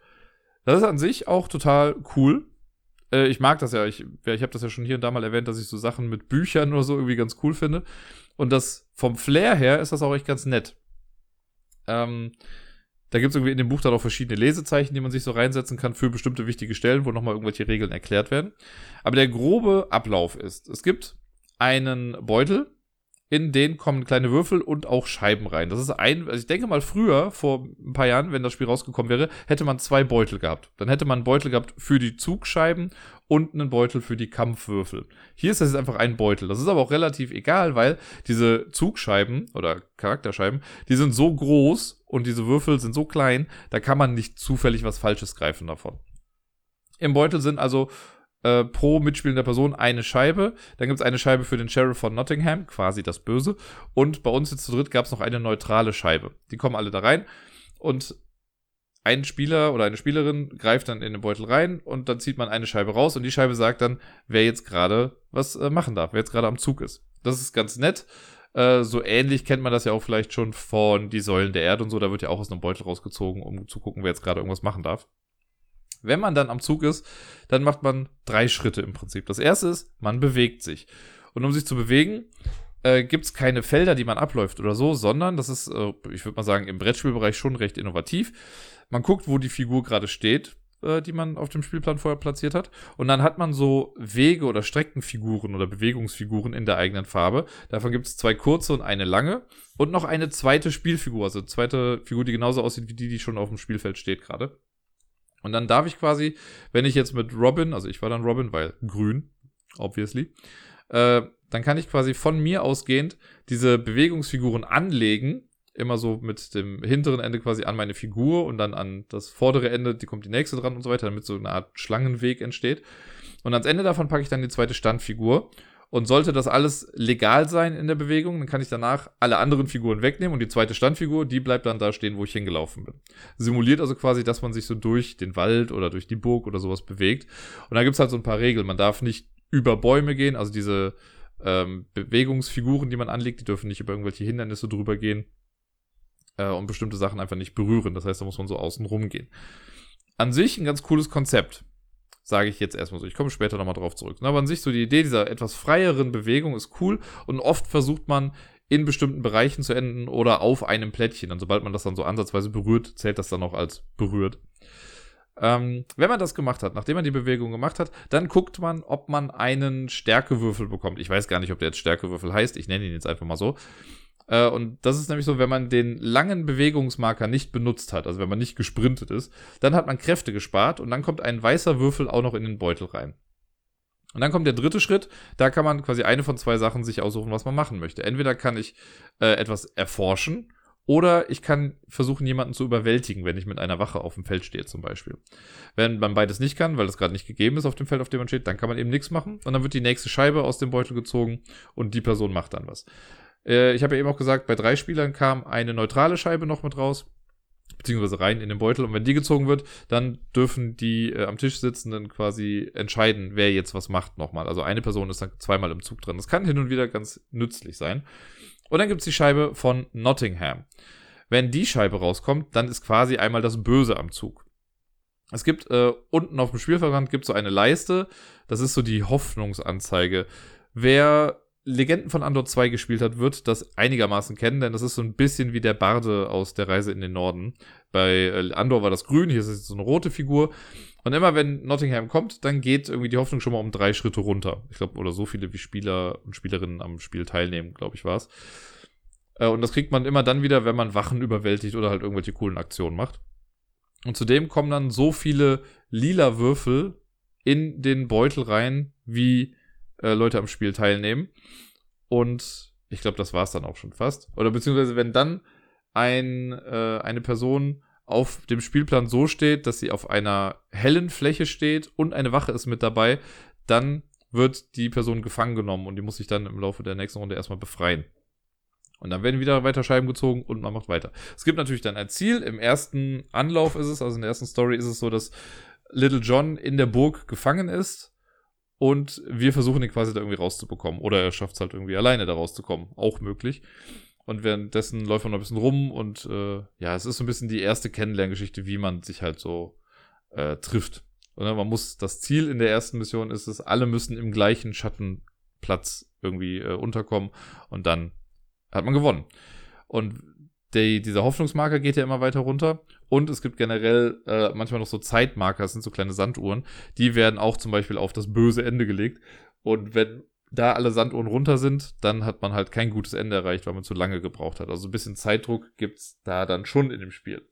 Das ist an sich auch total cool. Äh, ich mag das ja. Ich, ich habe das ja schon hier und da mal erwähnt, dass ich so Sachen mit Büchern oder so irgendwie ganz cool finde. Und das vom Flair her ist das auch echt ganz nett. Ähm, da gibt es irgendwie in dem Buch dann auch verschiedene Lesezeichen, die man sich so reinsetzen kann für bestimmte wichtige Stellen, wo nochmal irgendwelche Regeln erklärt werden. Aber der grobe Ablauf ist, es gibt einen Beutel, in den kommen kleine Würfel und auch Scheiben rein. Das ist ein, also ich denke mal früher, vor ein paar Jahren, wenn das Spiel rausgekommen wäre, hätte man zwei Beutel gehabt. Dann hätte man einen Beutel gehabt für die Zugscheiben und einen Beutel für die Kampfwürfel. Hier ist das jetzt einfach ein Beutel. Das ist aber auch relativ egal, weil diese Zugscheiben oder Charakterscheiben, die sind so groß und diese Würfel sind so klein, da kann man nicht zufällig was Falsches greifen davon. Im Beutel sind also äh, pro mitspielender Person eine Scheibe. Dann gibt es eine Scheibe für den Sheriff von Nottingham, quasi das Böse. Und bei uns jetzt zu dritt gab es noch eine neutrale Scheibe. Die kommen alle da rein. Und ein Spieler oder eine Spielerin greift dann in den Beutel rein und dann zieht man eine Scheibe raus und die Scheibe sagt dann, wer jetzt gerade was äh, machen darf, wer jetzt gerade am Zug ist. Das ist ganz nett. Äh, so ähnlich kennt man das ja auch vielleicht schon von die Säulen der Erde und so. Da wird ja auch aus einem Beutel rausgezogen, um zu gucken, wer jetzt gerade irgendwas machen darf. Wenn man dann am Zug ist, dann macht man drei Schritte im Prinzip. Das erste ist, man bewegt sich. Und um sich zu bewegen, äh, gibt es keine Felder, die man abläuft oder so, sondern das ist, äh, ich würde mal sagen, im Brettspielbereich schon recht innovativ. Man guckt, wo die Figur gerade steht, äh, die man auf dem Spielplan vorher platziert hat. Und dann hat man so Wege oder Streckenfiguren oder Bewegungsfiguren in der eigenen Farbe. Davon gibt es zwei kurze und eine lange. Und noch eine zweite Spielfigur, also zweite Figur, die genauso aussieht wie die, die schon auf dem Spielfeld steht gerade. Und dann darf ich quasi, wenn ich jetzt mit Robin, also ich war dann Robin, weil grün, obviously, äh, dann kann ich quasi von mir ausgehend diese Bewegungsfiguren anlegen, immer so mit dem hinteren Ende quasi an meine Figur und dann an das vordere Ende, die kommt die nächste dran und so weiter, damit so eine Art Schlangenweg entsteht. Und ans Ende davon packe ich dann die zweite Standfigur und sollte das alles legal sein in der Bewegung, dann kann ich danach alle anderen Figuren wegnehmen und die zweite Standfigur, die bleibt dann da stehen, wo ich hingelaufen bin. Simuliert also quasi, dass man sich so durch den Wald oder durch die Burg oder sowas bewegt. Und da gibt's halt so ein paar Regeln. Man darf nicht über Bäume gehen, also diese ähm, Bewegungsfiguren, die man anlegt, die dürfen nicht über irgendwelche Hindernisse drüber gehen äh, und bestimmte Sachen einfach nicht berühren. Das heißt, da muss man so außen rum gehen. An sich ein ganz cooles Konzept. Sage ich jetzt erstmal so. Ich komme später nochmal drauf zurück. Aber an sich so die Idee dieser etwas freieren Bewegung ist cool und oft versucht man in bestimmten Bereichen zu enden oder auf einem Plättchen. Und sobald man das dann so ansatzweise berührt, zählt das dann auch als berührt. Ähm, wenn man das gemacht hat, nachdem man die Bewegung gemacht hat, dann guckt man, ob man einen Stärkewürfel bekommt. Ich weiß gar nicht, ob der jetzt Stärkewürfel heißt. Ich nenne ihn jetzt einfach mal so. Äh, und das ist nämlich so, wenn man den langen Bewegungsmarker nicht benutzt hat, also wenn man nicht gesprintet ist, dann hat man Kräfte gespart und dann kommt ein weißer Würfel auch noch in den Beutel rein. Und dann kommt der dritte Schritt, da kann man quasi eine von zwei Sachen sich aussuchen, was man machen möchte. Entweder kann ich äh, etwas erforschen oder ich kann versuchen, jemanden zu überwältigen, wenn ich mit einer Wache auf dem Feld stehe, zum Beispiel. Wenn man beides nicht kann, weil das gerade nicht gegeben ist auf dem Feld, auf dem man steht, dann kann man eben nichts machen. Und dann wird die nächste Scheibe aus dem Beutel gezogen und die Person macht dann was. Äh, ich habe ja eben auch gesagt, bei drei Spielern kam eine neutrale Scheibe noch mit raus, beziehungsweise rein in den Beutel. Und wenn die gezogen wird, dann dürfen die äh, am Tisch sitzenden quasi entscheiden, wer jetzt was macht nochmal. Also eine Person ist dann zweimal im Zug drin. Das kann hin und wieder ganz nützlich sein. Und dann gibt es die Scheibe von Nottingham. Wenn die Scheibe rauskommt, dann ist quasi einmal das Böse am Zug. Es gibt äh, unten auf dem Spielverband gibt so eine Leiste, das ist so die Hoffnungsanzeige. Wer Legenden von Andor 2 gespielt hat, wird das einigermaßen kennen, denn das ist so ein bisschen wie der Barde aus der Reise in den Norden. Bei äh, Andor war das grün, hier ist es so eine rote Figur. Und immer wenn Nottingham kommt, dann geht irgendwie die Hoffnung schon mal um drei Schritte runter. Ich glaube, oder so viele wie Spieler und Spielerinnen am Spiel teilnehmen, glaube ich, war es. Äh, und das kriegt man immer dann wieder, wenn man Wachen überwältigt oder halt irgendwelche coolen Aktionen macht. Und zudem kommen dann so viele lila Würfel in den Beutel rein, wie äh, Leute am Spiel teilnehmen. Und ich glaube, das war es dann auch schon fast. Oder beziehungsweise, wenn dann ein, äh, eine Person auf dem Spielplan so steht, dass sie auf einer hellen Fläche steht und eine Wache ist mit dabei, dann wird die Person gefangen genommen und die muss sich dann im Laufe der nächsten Runde erstmal befreien. Und dann werden wieder weiter Scheiben gezogen und man macht weiter. Es gibt natürlich dann ein Ziel. Im ersten Anlauf ist es, also in der ersten Story ist es so, dass Little John in der Burg gefangen ist und wir versuchen ihn quasi da irgendwie rauszubekommen. Oder er schafft es halt irgendwie alleine da rauszukommen. Auch möglich. Und währenddessen läuft man noch ein bisschen rum und äh, ja, es ist so ein bisschen die erste Kennenlerngeschichte, wie man sich halt so äh, trifft. Und man muss, das Ziel in der ersten Mission ist es, alle müssen im gleichen Schattenplatz irgendwie äh, unterkommen und dann hat man gewonnen. Und die, dieser Hoffnungsmarker geht ja immer weiter runter. Und es gibt generell äh, manchmal noch so Zeitmarker, das sind so kleine Sanduhren. Die werden auch zum Beispiel auf das böse Ende gelegt. Und wenn da alle Sanduhren runter sind, dann hat man halt kein gutes Ende erreicht, weil man zu lange gebraucht hat. Also ein bisschen Zeitdruck gibt's da dann schon in dem Spiel.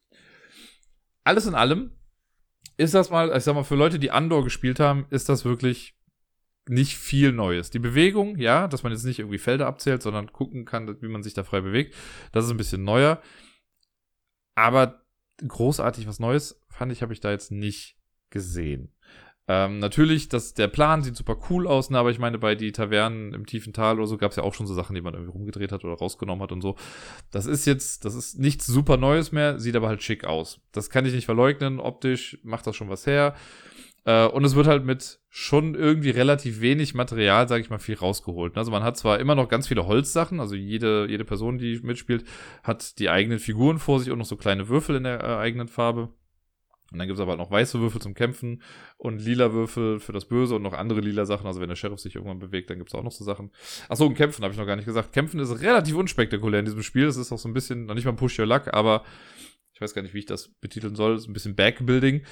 Alles in allem ist das mal, ich sag mal, für Leute, die Andor gespielt haben, ist das wirklich nicht viel Neues. Die Bewegung, ja, dass man jetzt nicht irgendwie Felder abzählt, sondern gucken kann, wie man sich da frei bewegt. Das ist ein bisschen neuer. Aber großartig was Neues, fand ich, habe ich da jetzt nicht gesehen. Ähm, natürlich, das, der Plan sieht super cool aus, ne, aber ich meine, bei die Tavernen im tiefen Tal oder so gab es ja auch schon so Sachen, die man irgendwie rumgedreht hat oder rausgenommen hat und so. Das ist jetzt, das ist nichts super Neues mehr, sieht aber halt schick aus. Das kann ich nicht verleugnen. Optisch macht das schon was her. Äh, und es wird halt mit schon irgendwie relativ wenig Material, sage ich mal, viel rausgeholt. Also man hat zwar immer noch ganz viele Holzsachen, also jede, jede Person, die mitspielt, hat die eigenen Figuren vor sich und noch so kleine Würfel in der äh, eigenen Farbe. Und dann gibt es aber halt noch weiße Würfel zum Kämpfen und lila Würfel für das Böse und noch andere lila Sachen. Also wenn der Sheriff sich irgendwann bewegt, dann gibt es auch noch so Sachen. Achso, und Kämpfen habe ich noch gar nicht gesagt. Kämpfen ist relativ unspektakulär in diesem Spiel. Es ist auch so ein bisschen, noch nicht mal Push Your Luck, aber ich weiß gar nicht, wie ich das betiteln soll, ist ein bisschen Backbuilding.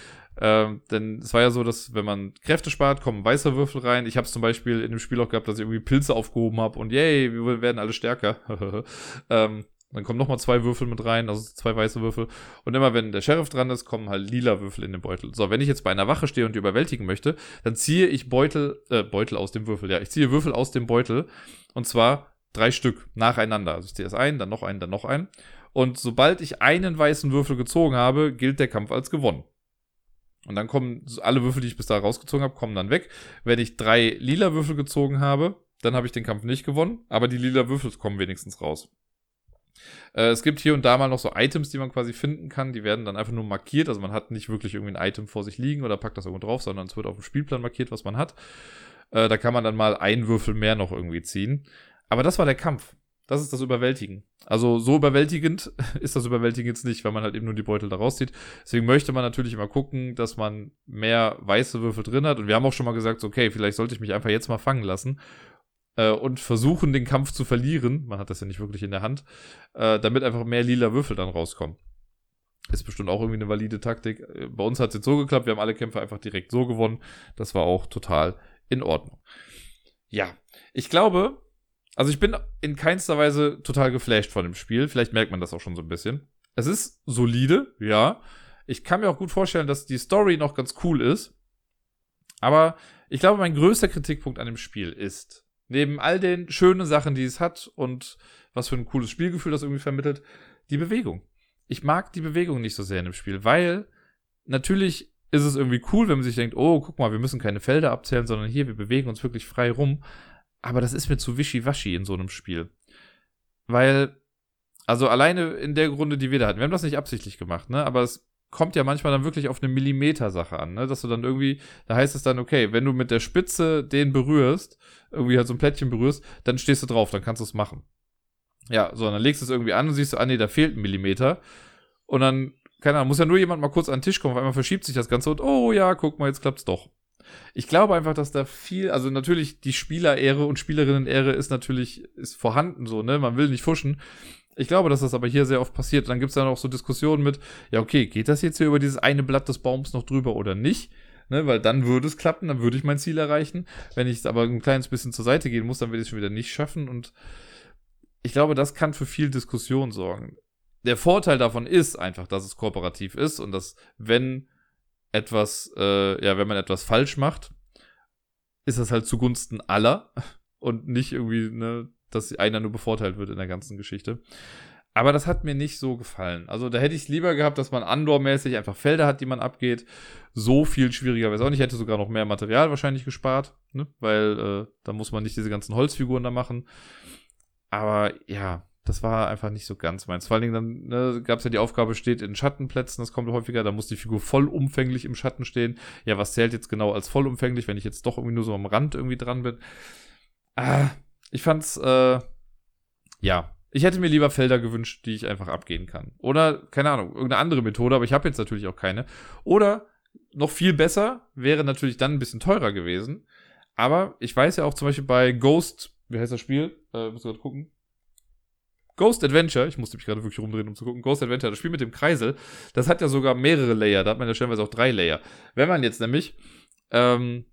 Ähm, denn es war ja so, dass wenn man Kräfte spart, kommen weiße Würfel rein. Ich habe es zum Beispiel in dem Spiel auch gehabt, dass ich irgendwie Pilze aufgehoben habe und yay, wir werden alle stärker. ähm, dann kommen nochmal zwei Würfel mit rein, also zwei weiße Würfel. Und immer wenn der Sheriff dran ist, kommen halt lila Würfel in den Beutel. So, wenn ich jetzt bei einer Wache stehe und die überwältigen möchte, dann ziehe ich Beutel, äh, Beutel aus dem Würfel, ja. Ich ziehe Würfel aus dem Beutel. Und zwar drei Stück nacheinander. Also ich ziehe erst einen, dann noch einen, dann noch einen. Und sobald ich einen weißen Würfel gezogen habe, gilt der Kampf als gewonnen. Und dann kommen alle Würfel, die ich bis da rausgezogen habe, kommen dann weg. Wenn ich drei lila Würfel gezogen habe, dann habe ich den Kampf nicht gewonnen, aber die lila Würfel kommen wenigstens raus. Äh, es gibt hier und da mal noch so Items, die man quasi finden kann. Die werden dann einfach nur markiert. Also man hat nicht wirklich irgendwie ein Item vor sich liegen oder packt das irgendwo drauf, sondern es wird auf dem Spielplan markiert, was man hat. Äh, da kann man dann mal einen Würfel mehr noch irgendwie ziehen. Aber das war der Kampf. Das ist das Überwältigen. Also so überwältigend ist das Überwältigen jetzt nicht, weil man halt eben nur die Beutel da rauszieht. Deswegen möchte man natürlich immer gucken, dass man mehr weiße Würfel drin hat. Und wir haben auch schon mal gesagt, okay, vielleicht sollte ich mich einfach jetzt mal fangen lassen äh, und versuchen, den Kampf zu verlieren. Man hat das ja nicht wirklich in der Hand, äh, damit einfach mehr lila Würfel dann rauskommen. Ist bestimmt auch irgendwie eine valide Taktik. Äh, bei uns hat es jetzt so geklappt, wir haben alle Kämpfe einfach direkt so gewonnen. Das war auch total in Ordnung. Ja, ich glaube, also ich bin in keinster Weise total geflasht von dem Spiel. Vielleicht merkt man das auch schon so ein bisschen. Es ist solide, ja. Ich kann mir auch gut vorstellen, dass die Story noch ganz cool ist. Aber ich glaube, mein größter Kritikpunkt an dem Spiel ist, neben all den schönen Sachen, die es hat und was für ein cooles Spielgefühl das irgendwie vermittelt, die Bewegung. Ich mag die Bewegung nicht so sehr in dem Spiel, weil natürlich ist es irgendwie cool, wenn man sich denkt, oh, guck mal, wir müssen keine Felder abzählen, sondern hier, wir bewegen uns wirklich frei rum. Aber das ist mir zu wischiwaschi in so einem Spiel. Weil, also alleine in der Runde, die wir da hatten, wir haben das nicht absichtlich gemacht, ne? Aber es kommt ja manchmal dann wirklich auf eine Millimeter-Sache an, ne? Dass du dann irgendwie, da heißt es dann, okay, wenn du mit der Spitze den berührst, irgendwie halt so ein Plättchen berührst, dann stehst du drauf, dann kannst du es machen. Ja, so, dann legst du es irgendwie an und siehst du, ah nee, da fehlt ein Millimeter. Und dann, keine Ahnung, muss ja nur jemand mal kurz an den Tisch kommen, auf einmal verschiebt sich das Ganze und, oh ja, guck mal, jetzt klappt's doch. Ich glaube einfach, dass da viel, also natürlich die Spielerehre und Spielerinnen-Ehre ist natürlich, ist vorhanden so, ne? Man will nicht fuschen. Ich glaube, dass das aber hier sehr oft passiert. Dann gibt es dann auch so Diskussionen mit, ja, okay, geht das jetzt hier über dieses eine Blatt des Baums noch drüber oder nicht? Ne, weil dann würde es klappen, dann würde ich mein Ziel erreichen. Wenn ich aber ein kleines bisschen zur Seite gehen muss, dann werde ich es schon wieder nicht schaffen. Und ich glaube, das kann für viel Diskussion sorgen. Der Vorteil davon ist einfach, dass es kooperativ ist und dass, wenn etwas, äh, ja, wenn man etwas falsch macht, ist das halt zugunsten aller und nicht irgendwie, ne, dass einer nur bevorteilt wird in der ganzen Geschichte. Aber das hat mir nicht so gefallen. Also da hätte ich lieber gehabt, dass man Andor-mäßig einfach Felder hat, die man abgeht. So viel schwieriger wäre es auch nicht. Ich hätte sogar noch mehr Material wahrscheinlich gespart, ne? weil äh, da muss man nicht diese ganzen Holzfiguren da machen. Aber ja, das war einfach nicht so ganz meins. Vor allen Dingen dann ne, gab es ja die Aufgabe, steht in Schattenplätzen, das kommt häufiger, da muss die Figur vollumfänglich im Schatten stehen. Ja, was zählt jetzt genau als vollumfänglich, wenn ich jetzt doch irgendwie nur so am Rand irgendwie dran bin? Ah, ich fand's, äh, ja, ich hätte mir lieber Felder gewünscht, die ich einfach abgehen kann. Oder, keine Ahnung, irgendeine andere Methode, aber ich habe jetzt natürlich auch keine. Oder noch viel besser, wäre natürlich dann ein bisschen teurer gewesen. Aber ich weiß ja auch zum Beispiel bei Ghost, wie heißt das Spiel? Äh, muss gerade gucken. Ghost Adventure, ich musste mich gerade wirklich rumdrehen, um zu gucken. Ghost Adventure, das Spiel mit dem Kreisel, das hat ja sogar mehrere Layer. Da hat man ja stellenweise auch drei Layer. Wenn man jetzt nämlich, ähm,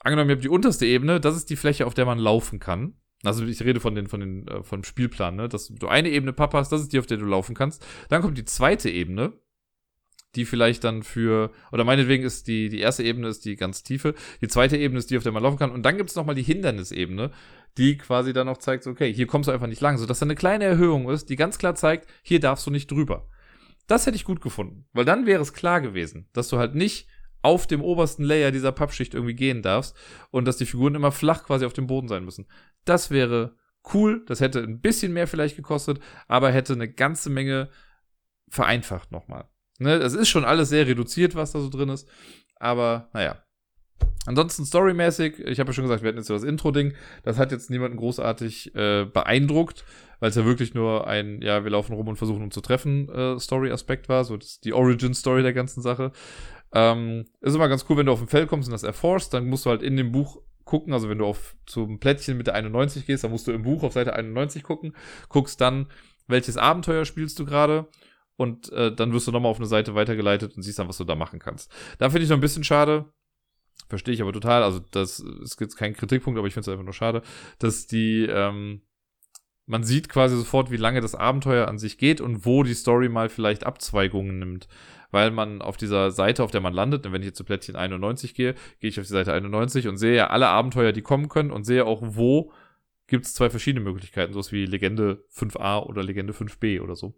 angenommen, ihr habt die unterste Ebene, das ist die Fläche, auf der man laufen kann. Also ich rede von den, von den, äh, vom Spielplan, ne? Dass du eine Ebene Papa hast, das ist die, auf der du laufen kannst. Dann kommt die zweite Ebene, die vielleicht dann für, oder meinetwegen ist die, die erste Ebene ist die ganz tiefe, die zweite Ebene ist die, auf der man laufen kann. Und dann gibt es nochmal die Hindernisebene, die quasi dann noch zeigt, okay, hier kommst du einfach nicht lang, sodass da eine kleine Erhöhung ist, die ganz klar zeigt, hier darfst du nicht drüber. Das hätte ich gut gefunden, weil dann wäre es klar gewesen, dass du halt nicht auf dem obersten Layer dieser Pappschicht irgendwie gehen darfst und dass die Figuren immer flach quasi auf dem Boden sein müssen. Das wäre cool, das hätte ein bisschen mehr vielleicht gekostet, aber hätte eine ganze Menge vereinfacht nochmal. Ne, das ist schon alles sehr reduziert, was da so drin ist, aber naja. Ansonsten storymäßig, ich habe ja schon gesagt, wir hatten jetzt so das Intro-Ding, das hat jetzt niemanden großartig äh, beeindruckt, weil es ja wirklich nur ein, ja, wir laufen rum und versuchen uns zu treffen, äh, Story-Aspekt war, so das, die Origin-Story der ganzen Sache. Ähm, ist immer ganz cool, wenn du auf ein Feld kommst und das erforscht, dann musst du halt in dem Buch gucken, also wenn du auf zum Plättchen mit der 91 gehst, dann musst du im Buch auf Seite 91 gucken, guckst dann, welches Abenteuer spielst du gerade und äh, dann wirst du nochmal auf eine Seite weitergeleitet und siehst dann, was du da machen kannst. Da finde ich noch ein bisschen schade, verstehe ich aber total, also das ist jetzt kein Kritikpunkt, aber ich finde es einfach nur schade, dass die, ähm, man sieht quasi sofort, wie lange das Abenteuer an sich geht und wo die Story mal vielleicht Abzweigungen nimmt weil man auf dieser Seite, auf der man landet, wenn ich jetzt zu Plättchen 91 gehe, gehe ich auf die Seite 91 und sehe ja alle Abenteuer, die kommen können und sehe auch, wo gibt es zwei verschiedene Möglichkeiten, sowas wie Legende 5a oder Legende 5b oder so.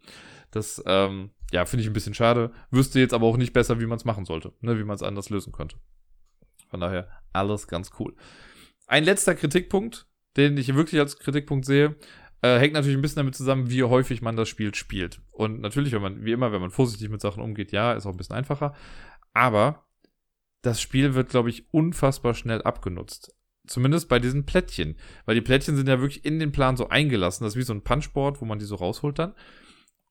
Das, ähm, ja, finde ich ein bisschen schade. Wüsste jetzt aber auch nicht besser, wie man es machen sollte, ne, wie man es anders lösen könnte. Von daher, alles ganz cool. Ein letzter Kritikpunkt, den ich wirklich als Kritikpunkt sehe, äh, hängt natürlich ein bisschen damit zusammen, wie häufig man das Spiel spielt. Und natürlich, wenn man, wie immer, wenn man vorsichtig mit Sachen umgeht, ja, ist auch ein bisschen einfacher. Aber das Spiel wird, glaube ich, unfassbar schnell abgenutzt. Zumindest bei diesen Plättchen. Weil die Plättchen sind ja wirklich in den Plan so eingelassen. Das ist wie so ein Punchboard, wo man die so rausholt dann.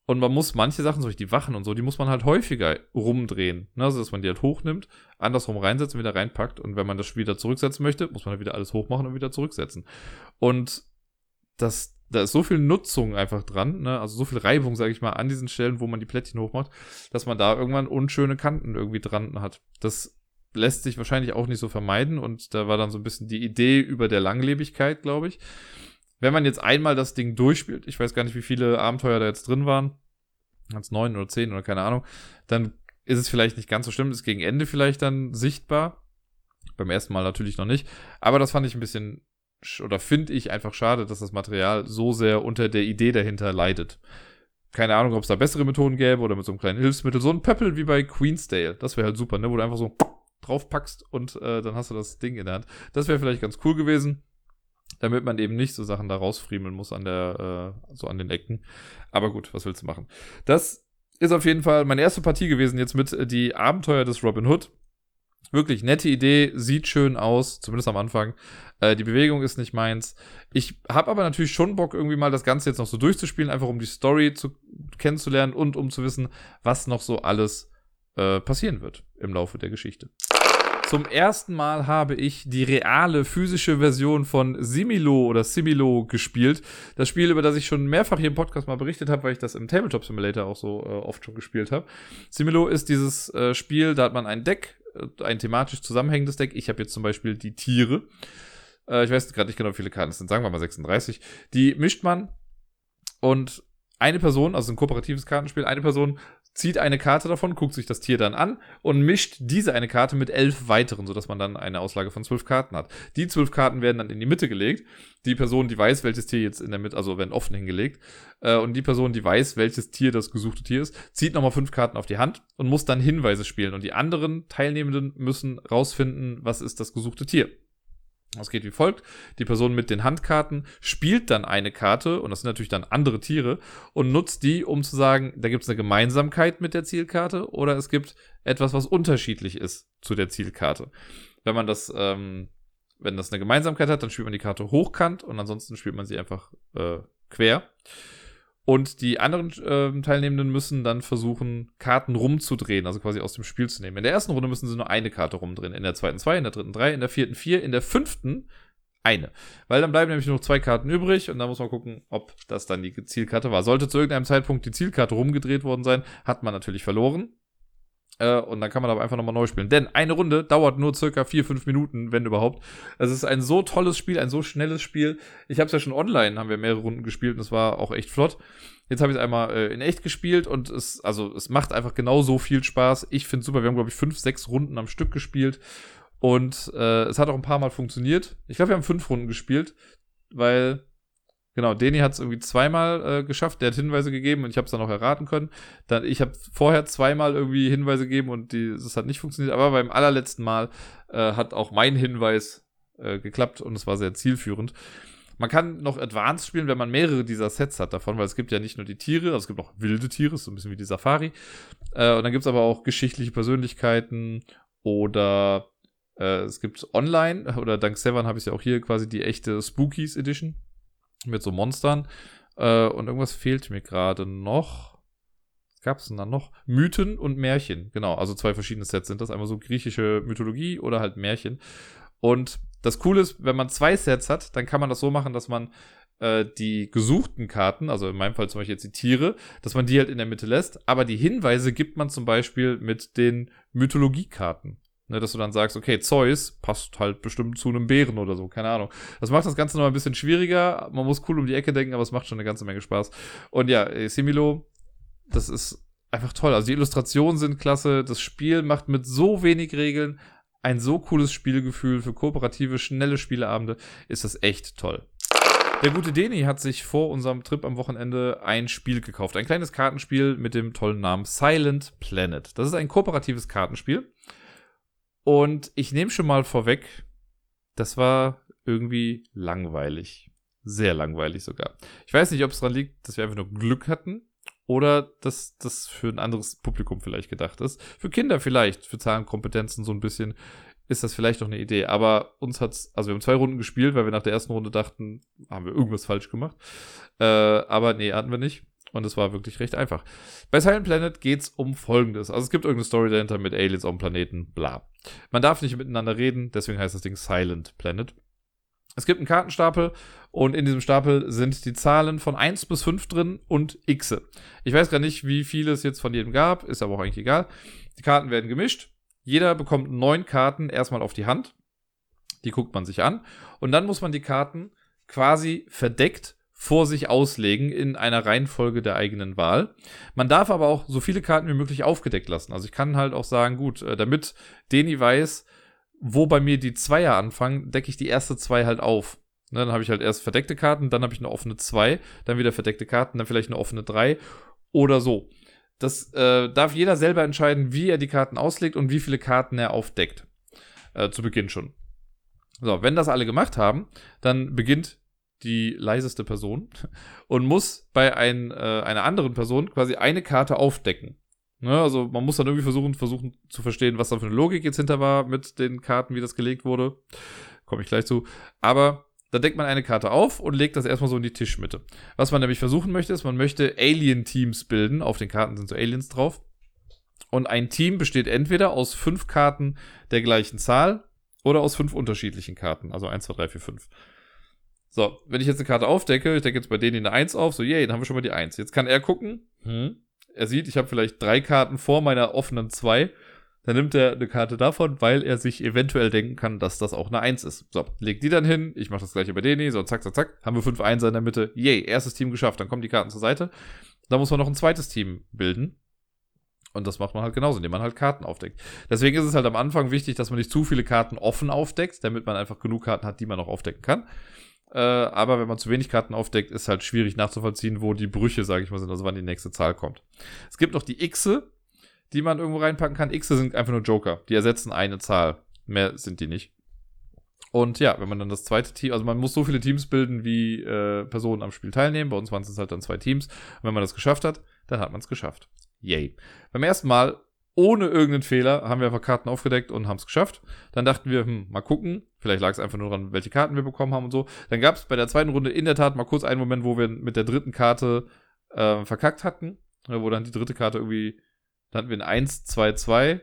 Und man muss manche Sachen, so wie die Wachen und so, die muss man halt häufiger rumdrehen. Ne? Also, dass man die halt hochnimmt, andersrum reinsetzt und wieder reinpackt. Und wenn man das Spiel wieder zurücksetzen möchte, muss man halt wieder alles hochmachen und wieder zurücksetzen. Und das da ist so viel Nutzung einfach dran, ne? also so viel Reibung, sage ich mal, an diesen Stellen, wo man die Plättchen hochmacht, dass man da irgendwann unschöne Kanten irgendwie dran hat. Das lässt sich wahrscheinlich auch nicht so vermeiden und da war dann so ein bisschen die Idee über der Langlebigkeit, glaube ich. Wenn man jetzt einmal das Ding durchspielt, ich weiß gar nicht, wie viele Abenteuer da jetzt drin waren, als neun oder zehn oder keine Ahnung, dann ist es vielleicht nicht ganz so schlimm, ist gegen Ende vielleicht dann sichtbar. Beim ersten Mal natürlich noch nicht. Aber das fand ich ein bisschen oder finde ich einfach schade, dass das Material so sehr unter der Idee dahinter leidet. Keine Ahnung, ob es da bessere Methoden gäbe oder mit so einem kleinen Hilfsmittel. So ein Pöppel wie bei Queensdale. Das wäre halt super, ne? Wo du einfach so draufpackst und äh, dann hast du das Ding in der Hand. Das wäre vielleicht ganz cool gewesen, damit man eben nicht so Sachen da rausfriemeln muss an der, äh, so an den Ecken. Aber gut, was willst du machen? Das ist auf jeden Fall meine erste Partie gewesen jetzt mit äh, die Abenteuer des Robin Hood. Wirklich nette Idee, sieht schön aus, zumindest am Anfang. Äh, die Bewegung ist nicht meins. Ich habe aber natürlich schon Bock, irgendwie mal das Ganze jetzt noch so durchzuspielen, einfach um die Story zu, kennenzulernen und um zu wissen, was noch so alles äh, passieren wird im Laufe der Geschichte. Zum ersten Mal habe ich die reale physische Version von Similo oder Similo gespielt. Das Spiel, über das ich schon mehrfach hier im Podcast mal berichtet habe, weil ich das im Tabletop Simulator auch so äh, oft schon gespielt habe. Similo ist dieses äh, Spiel, da hat man ein Deck äh, ein thematisch zusammenhängendes Deck. Ich habe jetzt zum Beispiel die Tiere. Äh, ich weiß gerade nicht genau, wie viele Karten es sind. Sagen wir mal 36. Die mischt man und eine Person, also ein kooperatives Kartenspiel, eine Person zieht eine Karte davon, guckt sich das Tier dann an und mischt diese eine Karte mit elf weiteren, sodass man dann eine Auslage von zwölf Karten hat. Die zwölf Karten werden dann in die Mitte gelegt. Die Person, die weiß, welches Tier jetzt in der Mitte, also werden offen hingelegt. Äh, und die Person, die weiß, welches Tier das gesuchte Tier ist, zieht nochmal fünf Karten auf die Hand und muss dann Hinweise spielen. Und die anderen Teilnehmenden müssen rausfinden, was ist das gesuchte Tier. Das geht wie folgt. Die Person mit den Handkarten spielt dann eine Karte, und das sind natürlich dann andere Tiere, und nutzt die, um zu sagen, da gibt es eine Gemeinsamkeit mit der Zielkarte oder es gibt etwas, was unterschiedlich ist zu der Zielkarte. Wenn man das, ähm, wenn das eine Gemeinsamkeit hat, dann spielt man die Karte hochkant und ansonsten spielt man sie einfach äh, quer. Und die anderen äh, Teilnehmenden müssen dann versuchen, Karten rumzudrehen, also quasi aus dem Spiel zu nehmen. In der ersten Runde müssen sie nur eine Karte rumdrehen. In der zweiten zwei, in der dritten drei, in der vierten vier, in der fünften eine. Weil dann bleiben nämlich nur noch zwei Karten übrig und da muss man gucken, ob das dann die Zielkarte war. Sollte zu irgendeinem Zeitpunkt die Zielkarte rumgedreht worden sein, hat man natürlich verloren. Äh, und dann kann man aber einfach nochmal neu spielen. Denn eine Runde dauert nur circa vier, fünf Minuten, wenn überhaupt. Es ist ein so tolles Spiel, ein so schnelles Spiel. Ich habe es ja schon online, haben wir mehrere Runden gespielt und es war auch echt flott. Jetzt habe ich es einmal äh, in echt gespielt und es, also, es macht einfach genau so viel Spaß. Ich finde super. Wir haben, glaube ich, fünf, sechs Runden am Stück gespielt. Und äh, es hat auch ein paar Mal funktioniert. Ich glaube, wir haben fünf Runden gespielt, weil Genau, Deni hat es irgendwie zweimal äh, geschafft, der hat Hinweise gegeben und ich habe es dann auch erraten können. Dann, ich habe vorher zweimal irgendwie Hinweise gegeben und die, das hat nicht funktioniert, aber beim allerletzten Mal äh, hat auch mein Hinweis äh, geklappt und es war sehr zielführend. Man kann noch Advanced spielen, wenn man mehrere dieser Sets hat davon, weil es gibt ja nicht nur die Tiere, also es gibt auch wilde Tiere, so ein bisschen wie die Safari. Äh, und dann gibt es aber auch geschichtliche Persönlichkeiten oder äh, es gibt online, oder dank Seven habe ich ja auch hier quasi die echte Spookies Edition mit so Monstern. Äh, und irgendwas fehlt mir gerade noch. Was gab es denn da noch? Mythen und Märchen. Genau, also zwei verschiedene Sets sind das. Einmal so griechische Mythologie oder halt Märchen. Und das Coole ist, wenn man zwei Sets hat, dann kann man das so machen, dass man äh, die gesuchten Karten, also in meinem Fall zum Beispiel jetzt die Tiere, dass man die halt in der Mitte lässt, aber die Hinweise gibt man zum Beispiel mit den Mythologiekarten. Ne, dass du dann sagst, okay, Zeus passt halt bestimmt zu einem Bären oder so, keine Ahnung. Das macht das Ganze noch ein bisschen schwieriger. Man muss cool um die Ecke denken, aber es macht schon eine ganze Menge Spaß. Und ja, äh, Similo, das ist einfach toll. Also die Illustrationen sind klasse. Das Spiel macht mit so wenig Regeln ein so cooles Spielgefühl für kooperative, schnelle Spieleabende. Ist das echt toll. Der gute Deni hat sich vor unserem Trip am Wochenende ein Spiel gekauft. Ein kleines Kartenspiel mit dem tollen Namen Silent Planet. Das ist ein kooperatives Kartenspiel. Und ich nehme schon mal vorweg, das war irgendwie langweilig. Sehr langweilig sogar. Ich weiß nicht, ob es daran liegt, dass wir einfach nur Glück hatten oder dass das für ein anderes Publikum vielleicht gedacht ist. Für Kinder vielleicht, für Zahlenkompetenzen so ein bisschen ist das vielleicht noch eine Idee. Aber uns hat's, also wir haben zwei Runden gespielt, weil wir nach der ersten Runde dachten, haben wir irgendwas falsch gemacht. Äh, aber nee, hatten wir nicht. Und es war wirklich recht einfach. Bei Silent Planet geht es um Folgendes. Also es gibt irgendeine Story dahinter mit Aliens auf dem Planeten, bla. Man darf nicht miteinander reden, deswegen heißt das Ding Silent Planet. Es gibt einen Kartenstapel und in diesem Stapel sind die Zahlen von 1 bis 5 drin und X. Ich weiß gar nicht, wie viele es jetzt von jedem gab, ist aber auch eigentlich egal. Die Karten werden gemischt. Jeder bekommt neun Karten erstmal auf die Hand. Die guckt man sich an. Und dann muss man die Karten quasi verdeckt vor sich auslegen in einer Reihenfolge der eigenen Wahl. Man darf aber auch so viele Karten wie möglich aufgedeckt lassen. Also ich kann halt auch sagen, gut, äh, damit Deni weiß, wo bei mir die Zweier anfangen, decke ich die erste zwei halt auf. Ne, dann habe ich halt erst verdeckte Karten, dann habe ich eine offene zwei, dann wieder verdeckte Karten, dann vielleicht eine offene drei oder so. Das äh, darf jeder selber entscheiden, wie er die Karten auslegt und wie viele Karten er aufdeckt. Äh, zu Beginn schon. So, wenn das alle gemacht haben, dann beginnt die leiseste Person und muss bei ein, äh, einer anderen Person quasi eine Karte aufdecken. Ne, also man muss dann irgendwie versuchen, versuchen zu verstehen, was da für eine Logik jetzt hinter war mit den Karten, wie das gelegt wurde. Komme ich gleich zu. Aber da deckt man eine Karte auf und legt das erstmal so in die Tischmitte. Was man nämlich versuchen möchte, ist, man möchte Alien-Teams bilden. Auf den Karten sind so Aliens drauf. Und ein Team besteht entweder aus fünf Karten der gleichen Zahl oder aus fünf unterschiedlichen Karten. Also 1, 2, 3, 4, 5. So, wenn ich jetzt eine Karte aufdecke, ich decke jetzt bei denen eine 1 auf, so, yay, dann haben wir schon mal die 1. Jetzt kann er gucken, hm, er sieht, ich habe vielleicht drei Karten vor meiner offenen 2. dann nimmt er eine Karte davon, weil er sich eventuell denken kann, dass das auch eine 1 ist. So, legt die dann hin, ich mache das gleiche bei Deni, so zack, zack, zack, haben wir fünf Einser in der Mitte. Yay, erstes Team geschafft, dann kommen die Karten zur Seite. Da muss man noch ein zweites Team bilden. Und das macht man halt genauso, indem man halt Karten aufdeckt. Deswegen ist es halt am Anfang wichtig, dass man nicht zu viele Karten offen aufdeckt, damit man einfach genug Karten hat, die man noch aufdecken kann. Äh, aber wenn man zu wenig Karten aufdeckt, ist halt schwierig nachzuvollziehen, wo die Brüche, sage ich mal, sind, also wann die nächste Zahl kommt. Es gibt noch die Xe, die man irgendwo reinpacken kann. Xe sind einfach nur Joker. Die ersetzen eine Zahl. Mehr sind die nicht. Und ja, wenn man dann das zweite Team, also man muss so viele Teams bilden, wie äh, Personen am Spiel teilnehmen. Bei uns waren es halt dann zwei Teams. Und wenn man das geschafft hat, dann hat man es geschafft. Yay. Beim ersten Mal, ohne irgendeinen Fehler, haben wir einfach Karten aufgedeckt und haben es geschafft. Dann dachten wir, hm, mal gucken. Vielleicht lag es einfach nur daran, welche Karten wir bekommen haben und so. Dann gab es bei der zweiten Runde in der Tat mal kurz einen Moment, wo wir mit der dritten Karte äh, verkackt hatten. Wo dann die dritte Karte irgendwie, da hatten wir ein 1, 2, 2.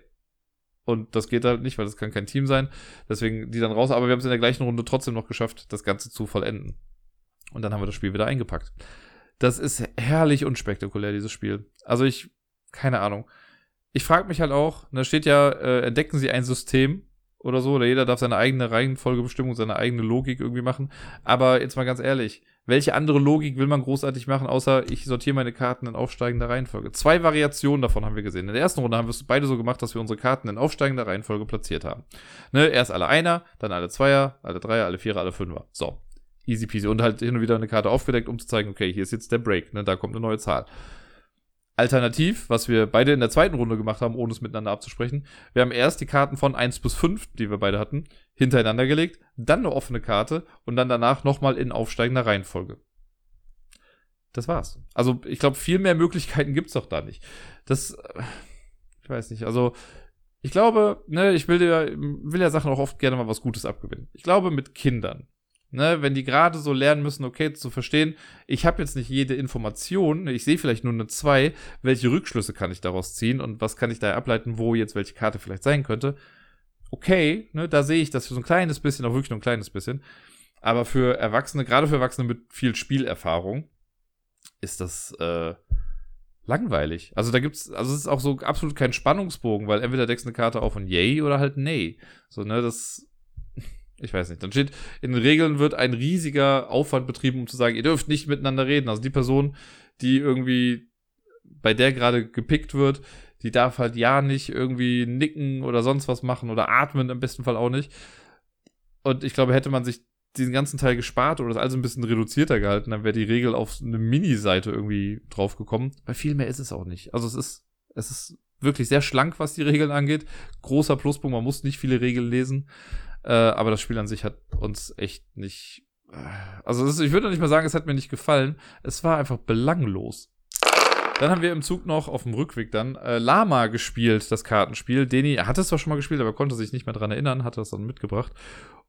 Und das geht halt nicht, weil das kann kein Team sein. Deswegen die dann raus. Aber wir haben es in der gleichen Runde trotzdem noch geschafft, das Ganze zu vollenden. Und dann haben wir das Spiel wieder eingepackt. Das ist herrlich unspektakulär, dieses Spiel. Also ich keine Ahnung. Ich frage mich halt auch, da steht ja, äh, entdecken Sie ein System oder so, oder jeder darf seine eigene Reihenfolgebestimmung, seine eigene Logik irgendwie machen. Aber jetzt mal ganz ehrlich, welche andere Logik will man großartig machen, außer ich sortiere meine Karten in aufsteigender Reihenfolge? Zwei Variationen davon haben wir gesehen. In der ersten Runde haben wir es beide so gemacht, dass wir unsere Karten in aufsteigender Reihenfolge platziert haben. Ne, erst alle Einer, dann alle Zweier, alle Dreier, alle Vierer, alle Fünfer. So. Easy peasy. Und halt hin und wieder eine Karte aufgedeckt, um zu zeigen, okay, hier ist jetzt der Break, ne, da kommt eine neue Zahl. Alternativ, was wir beide in der zweiten Runde gemacht haben, ohne es miteinander abzusprechen, wir haben erst die Karten von 1 bis 5, die wir beide hatten, hintereinander gelegt, dann eine offene Karte und dann danach nochmal in aufsteigender Reihenfolge. Das war's. Also, ich glaube, viel mehr Möglichkeiten gibt's doch da nicht. Das, ich weiß nicht, also, ich glaube, ne, ich will ja, will ja Sachen auch oft gerne mal was Gutes abgewinnen. Ich glaube, mit Kindern Ne, wenn die gerade so lernen müssen, okay, zu verstehen, ich habe jetzt nicht jede Information, ich sehe vielleicht nur eine 2, welche Rückschlüsse kann ich daraus ziehen und was kann ich da ableiten, wo jetzt welche Karte vielleicht sein könnte. Okay, ne, da sehe ich das für so ein kleines bisschen, auch wirklich nur ein kleines bisschen. Aber für Erwachsene, gerade für Erwachsene mit viel Spielerfahrung, ist das äh, langweilig. Also da gibt's, also es ist auch so absolut kein Spannungsbogen, weil entweder deckst eine Karte auf und yay oder halt nee. So, ne, das ich weiß nicht. Dann steht, in den Regeln wird ein riesiger Aufwand betrieben, um zu sagen, ihr dürft nicht miteinander reden. Also die Person, die irgendwie bei der gerade gepickt wird, die darf halt ja nicht irgendwie nicken oder sonst was machen oder atmen, im besten Fall auch nicht. Und ich glaube, hätte man sich diesen ganzen Teil gespart oder das also ein bisschen reduzierter gehalten, dann wäre die Regel auf eine Mini-Seite irgendwie draufgekommen. Weil viel mehr ist es auch nicht. Also es ist, es ist wirklich sehr schlank, was die Regeln angeht. Großer Pluspunkt, man muss nicht viele Regeln lesen. Äh, aber das Spiel an sich hat uns echt nicht. Äh, also, ist, ich würde nicht mal sagen, es hat mir nicht gefallen. Es war einfach belanglos. Dann haben wir im Zug noch auf dem Rückweg dann äh, Lama gespielt, das Kartenspiel. Deni hatte es zwar schon mal gespielt, aber konnte sich nicht mehr dran erinnern, hatte das dann mitgebracht.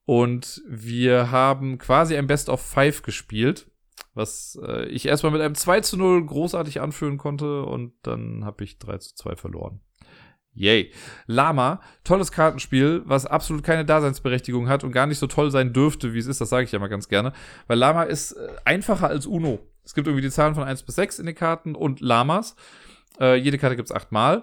Und wir haben quasi ein Best of Five gespielt, was äh, ich erstmal mit einem 2 zu 0 großartig anführen konnte und dann habe ich 3 zu 2 verloren. Yay. Lama, tolles Kartenspiel, was absolut keine Daseinsberechtigung hat und gar nicht so toll sein dürfte, wie es ist. Das sage ich ja mal ganz gerne. Weil Lama ist äh, einfacher als Uno. Es gibt irgendwie die Zahlen von 1 bis 6 in den Karten und Lamas. Äh, jede Karte gibt es achtmal.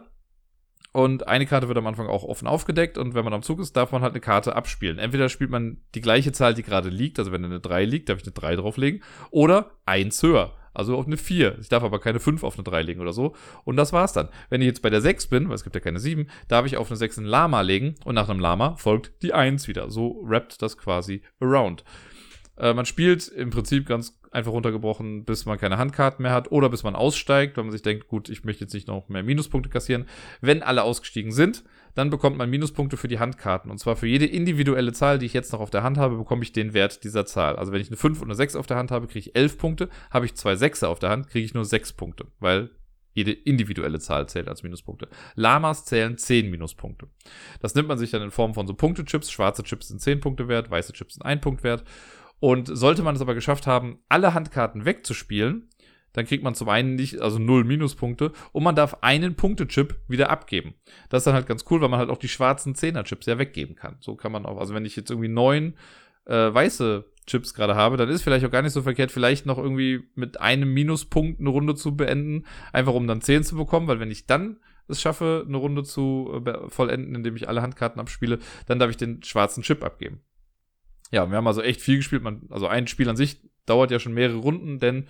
Und eine Karte wird am Anfang auch offen aufgedeckt und wenn man am Zug ist, darf man halt eine Karte abspielen. Entweder spielt man die gleiche Zahl, die gerade liegt, also wenn eine 3 liegt, darf ich eine 3 drauflegen, oder eins höher. Also auf eine 4. Ich darf aber keine 5 auf eine 3 legen oder so. Und das war's dann. Wenn ich jetzt bei der 6 bin, weil es gibt ja keine 7, darf ich auf eine 6 ein Lama legen und nach einem Lama folgt die 1 wieder. So rappt das quasi around. Äh, man spielt im Prinzip ganz einfach runtergebrochen, bis man keine Handkarten mehr hat oder bis man aussteigt, weil man sich denkt, gut, ich möchte jetzt nicht noch mehr Minuspunkte kassieren. Wenn alle ausgestiegen sind, dann bekommt man Minuspunkte für die Handkarten. Und zwar für jede individuelle Zahl, die ich jetzt noch auf der Hand habe, bekomme ich den Wert dieser Zahl. Also wenn ich eine 5 und eine 6 auf der Hand habe, kriege ich 11 Punkte. Habe ich zwei 6er auf der Hand, kriege ich nur 6 Punkte, weil jede individuelle Zahl zählt als Minuspunkte. Lamas zählen 10 Minuspunkte. Das nimmt man sich dann in Form von so Punktechips. Schwarze Chips sind 10 Punkte wert, weiße Chips sind 1 Punkt wert. Und sollte man es aber geschafft haben, alle Handkarten wegzuspielen, dann kriegt man zum einen nicht, also null Minuspunkte und man darf einen Punktechip wieder abgeben. Das ist dann halt ganz cool, weil man halt auch die schwarzen Zehner-Chips ja weggeben kann. So kann man auch, also wenn ich jetzt irgendwie neun äh, weiße Chips gerade habe, dann ist vielleicht auch gar nicht so verkehrt, vielleicht noch irgendwie mit einem Minuspunkt eine Runde zu beenden, einfach um dann zehn zu bekommen, weil wenn ich dann es schaffe, eine Runde zu äh, vollenden, indem ich alle Handkarten abspiele, dann darf ich den schwarzen Chip abgeben. Ja, wir haben also echt viel gespielt. Man, also ein Spiel an sich dauert ja schon mehrere Runden, denn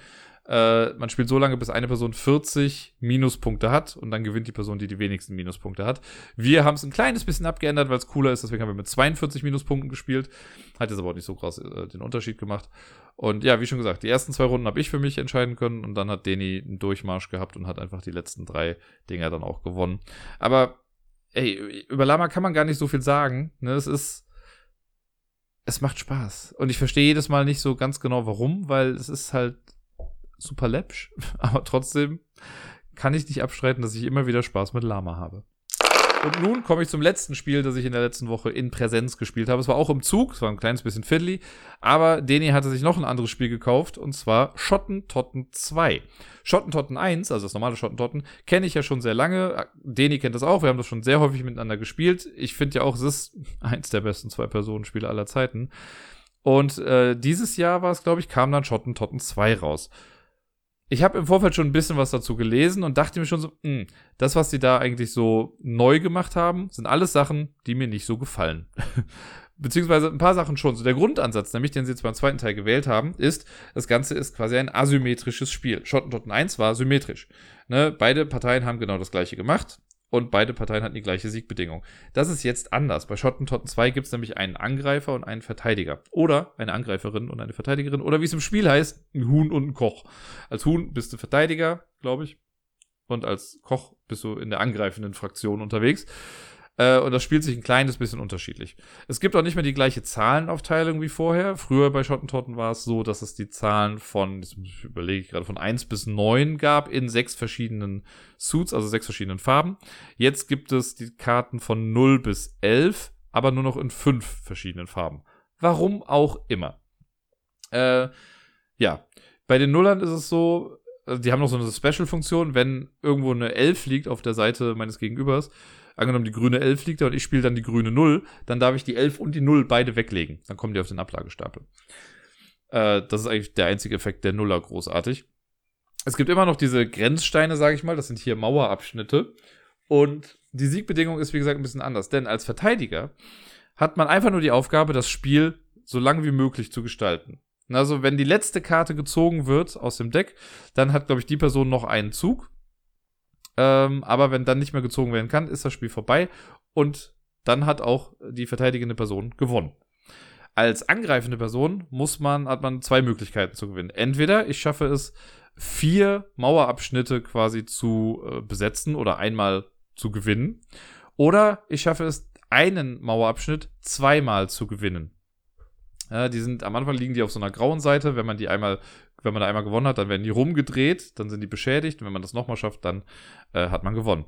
äh, man spielt so lange, bis eine Person 40 Minuspunkte hat und dann gewinnt die Person, die die wenigsten Minuspunkte hat. Wir haben es ein kleines bisschen abgeändert, weil es cooler ist. Deswegen haben wir mit 42 Minuspunkten gespielt. Hat jetzt aber auch nicht so krass äh, den Unterschied gemacht. Und ja, wie schon gesagt, die ersten zwei Runden habe ich für mich entscheiden können und dann hat Deni einen Durchmarsch gehabt und hat einfach die letzten drei Dinger dann auch gewonnen. Aber ey, über Lama kann man gar nicht so viel sagen. Ne? Es ist es macht Spaß. Und ich verstehe jedes Mal nicht so ganz genau warum, weil es ist halt super läppsch, aber trotzdem kann ich nicht abstreiten, dass ich immer wieder Spaß mit Lama habe. Und nun komme ich zum letzten Spiel, das ich in der letzten Woche in Präsenz gespielt habe. Es war auch im Zug, es war ein kleines bisschen fiddly, aber Deni hatte sich noch ein anderes Spiel gekauft und zwar Schottentotten 2. Schottentotten 1, also das normale Schottentotten, kenne ich ja schon sehr lange. Deni kennt das auch, wir haben das schon sehr häufig miteinander gespielt. Ich finde ja auch, es ist eins der besten Zwei-Personen-Spiele aller Zeiten. Und äh, dieses Jahr war es, glaube ich, kam dann Schottentotten 2 raus ich habe im Vorfeld schon ein bisschen was dazu gelesen und dachte mir schon so, mh, hm, das, was sie da eigentlich so neu gemacht haben, sind alles Sachen, die mir nicht so gefallen. Beziehungsweise ein paar Sachen schon. So der Grundansatz, nämlich den sie jetzt beim zweiten Teil gewählt haben, ist, das Ganze ist quasi ein asymmetrisches Spiel. Schottentotten 1 war symmetrisch. Ne? Beide Parteien haben genau das gleiche gemacht und beide Parteien hatten die gleiche Siegbedingung. Das ist jetzt anders. Bei Schottentotten 2 gibt es nämlich einen Angreifer und einen Verteidiger. Oder eine Angreiferin und eine Verteidigerin. Oder wie es im Spiel heißt, ein Huhn und ein Koch. Als Huhn bist du Verteidiger, glaube ich. Und als Koch bist du in der angreifenden Fraktion unterwegs. Äh, und das spielt sich ein kleines bisschen unterschiedlich. Es gibt auch nicht mehr die gleiche Zahlenaufteilung wie vorher. Früher bei Schottentotten war es so, dass es die Zahlen von, ich überlege ich gerade, von 1 bis 9 gab in sechs verschiedenen Suits, also sechs verschiedenen Farben. Jetzt gibt es die Karten von 0 bis 11, aber nur noch in fünf verschiedenen Farben. Warum auch immer. Äh, ja, bei den Nullern ist es so, also die haben noch so eine Special-Funktion, wenn irgendwo eine 11 liegt auf der Seite meines Gegenübers, angenommen die grüne 11 liegt da und ich spiele dann die grüne 0, dann darf ich die 11 und die 0 beide weglegen. Dann kommen die auf den Ablagestapel. Äh, das ist eigentlich der einzige Effekt der Nuller großartig. Es gibt immer noch diese Grenzsteine, sage ich mal. Das sind hier Mauerabschnitte. Und die Siegbedingung ist, wie gesagt, ein bisschen anders. Denn als Verteidiger hat man einfach nur die Aufgabe, das Spiel so lange wie möglich zu gestalten. Also, wenn die letzte Karte gezogen wird aus dem Deck, dann hat, glaube ich, die Person noch einen Zug. Ähm, aber wenn dann nicht mehr gezogen werden kann, ist das Spiel vorbei und dann hat auch die verteidigende Person gewonnen. Als angreifende Person muss man, hat man zwei Möglichkeiten zu gewinnen. Entweder ich schaffe es, vier Mauerabschnitte quasi zu äh, besetzen oder einmal zu gewinnen. Oder ich schaffe es, einen Mauerabschnitt zweimal zu gewinnen. Ja, die sind, am Anfang liegen die auf so einer grauen Seite. Wenn man die einmal wenn man da einmal gewonnen hat, dann werden die rumgedreht, dann sind die beschädigt und wenn man das nochmal schafft, dann äh, hat man gewonnen.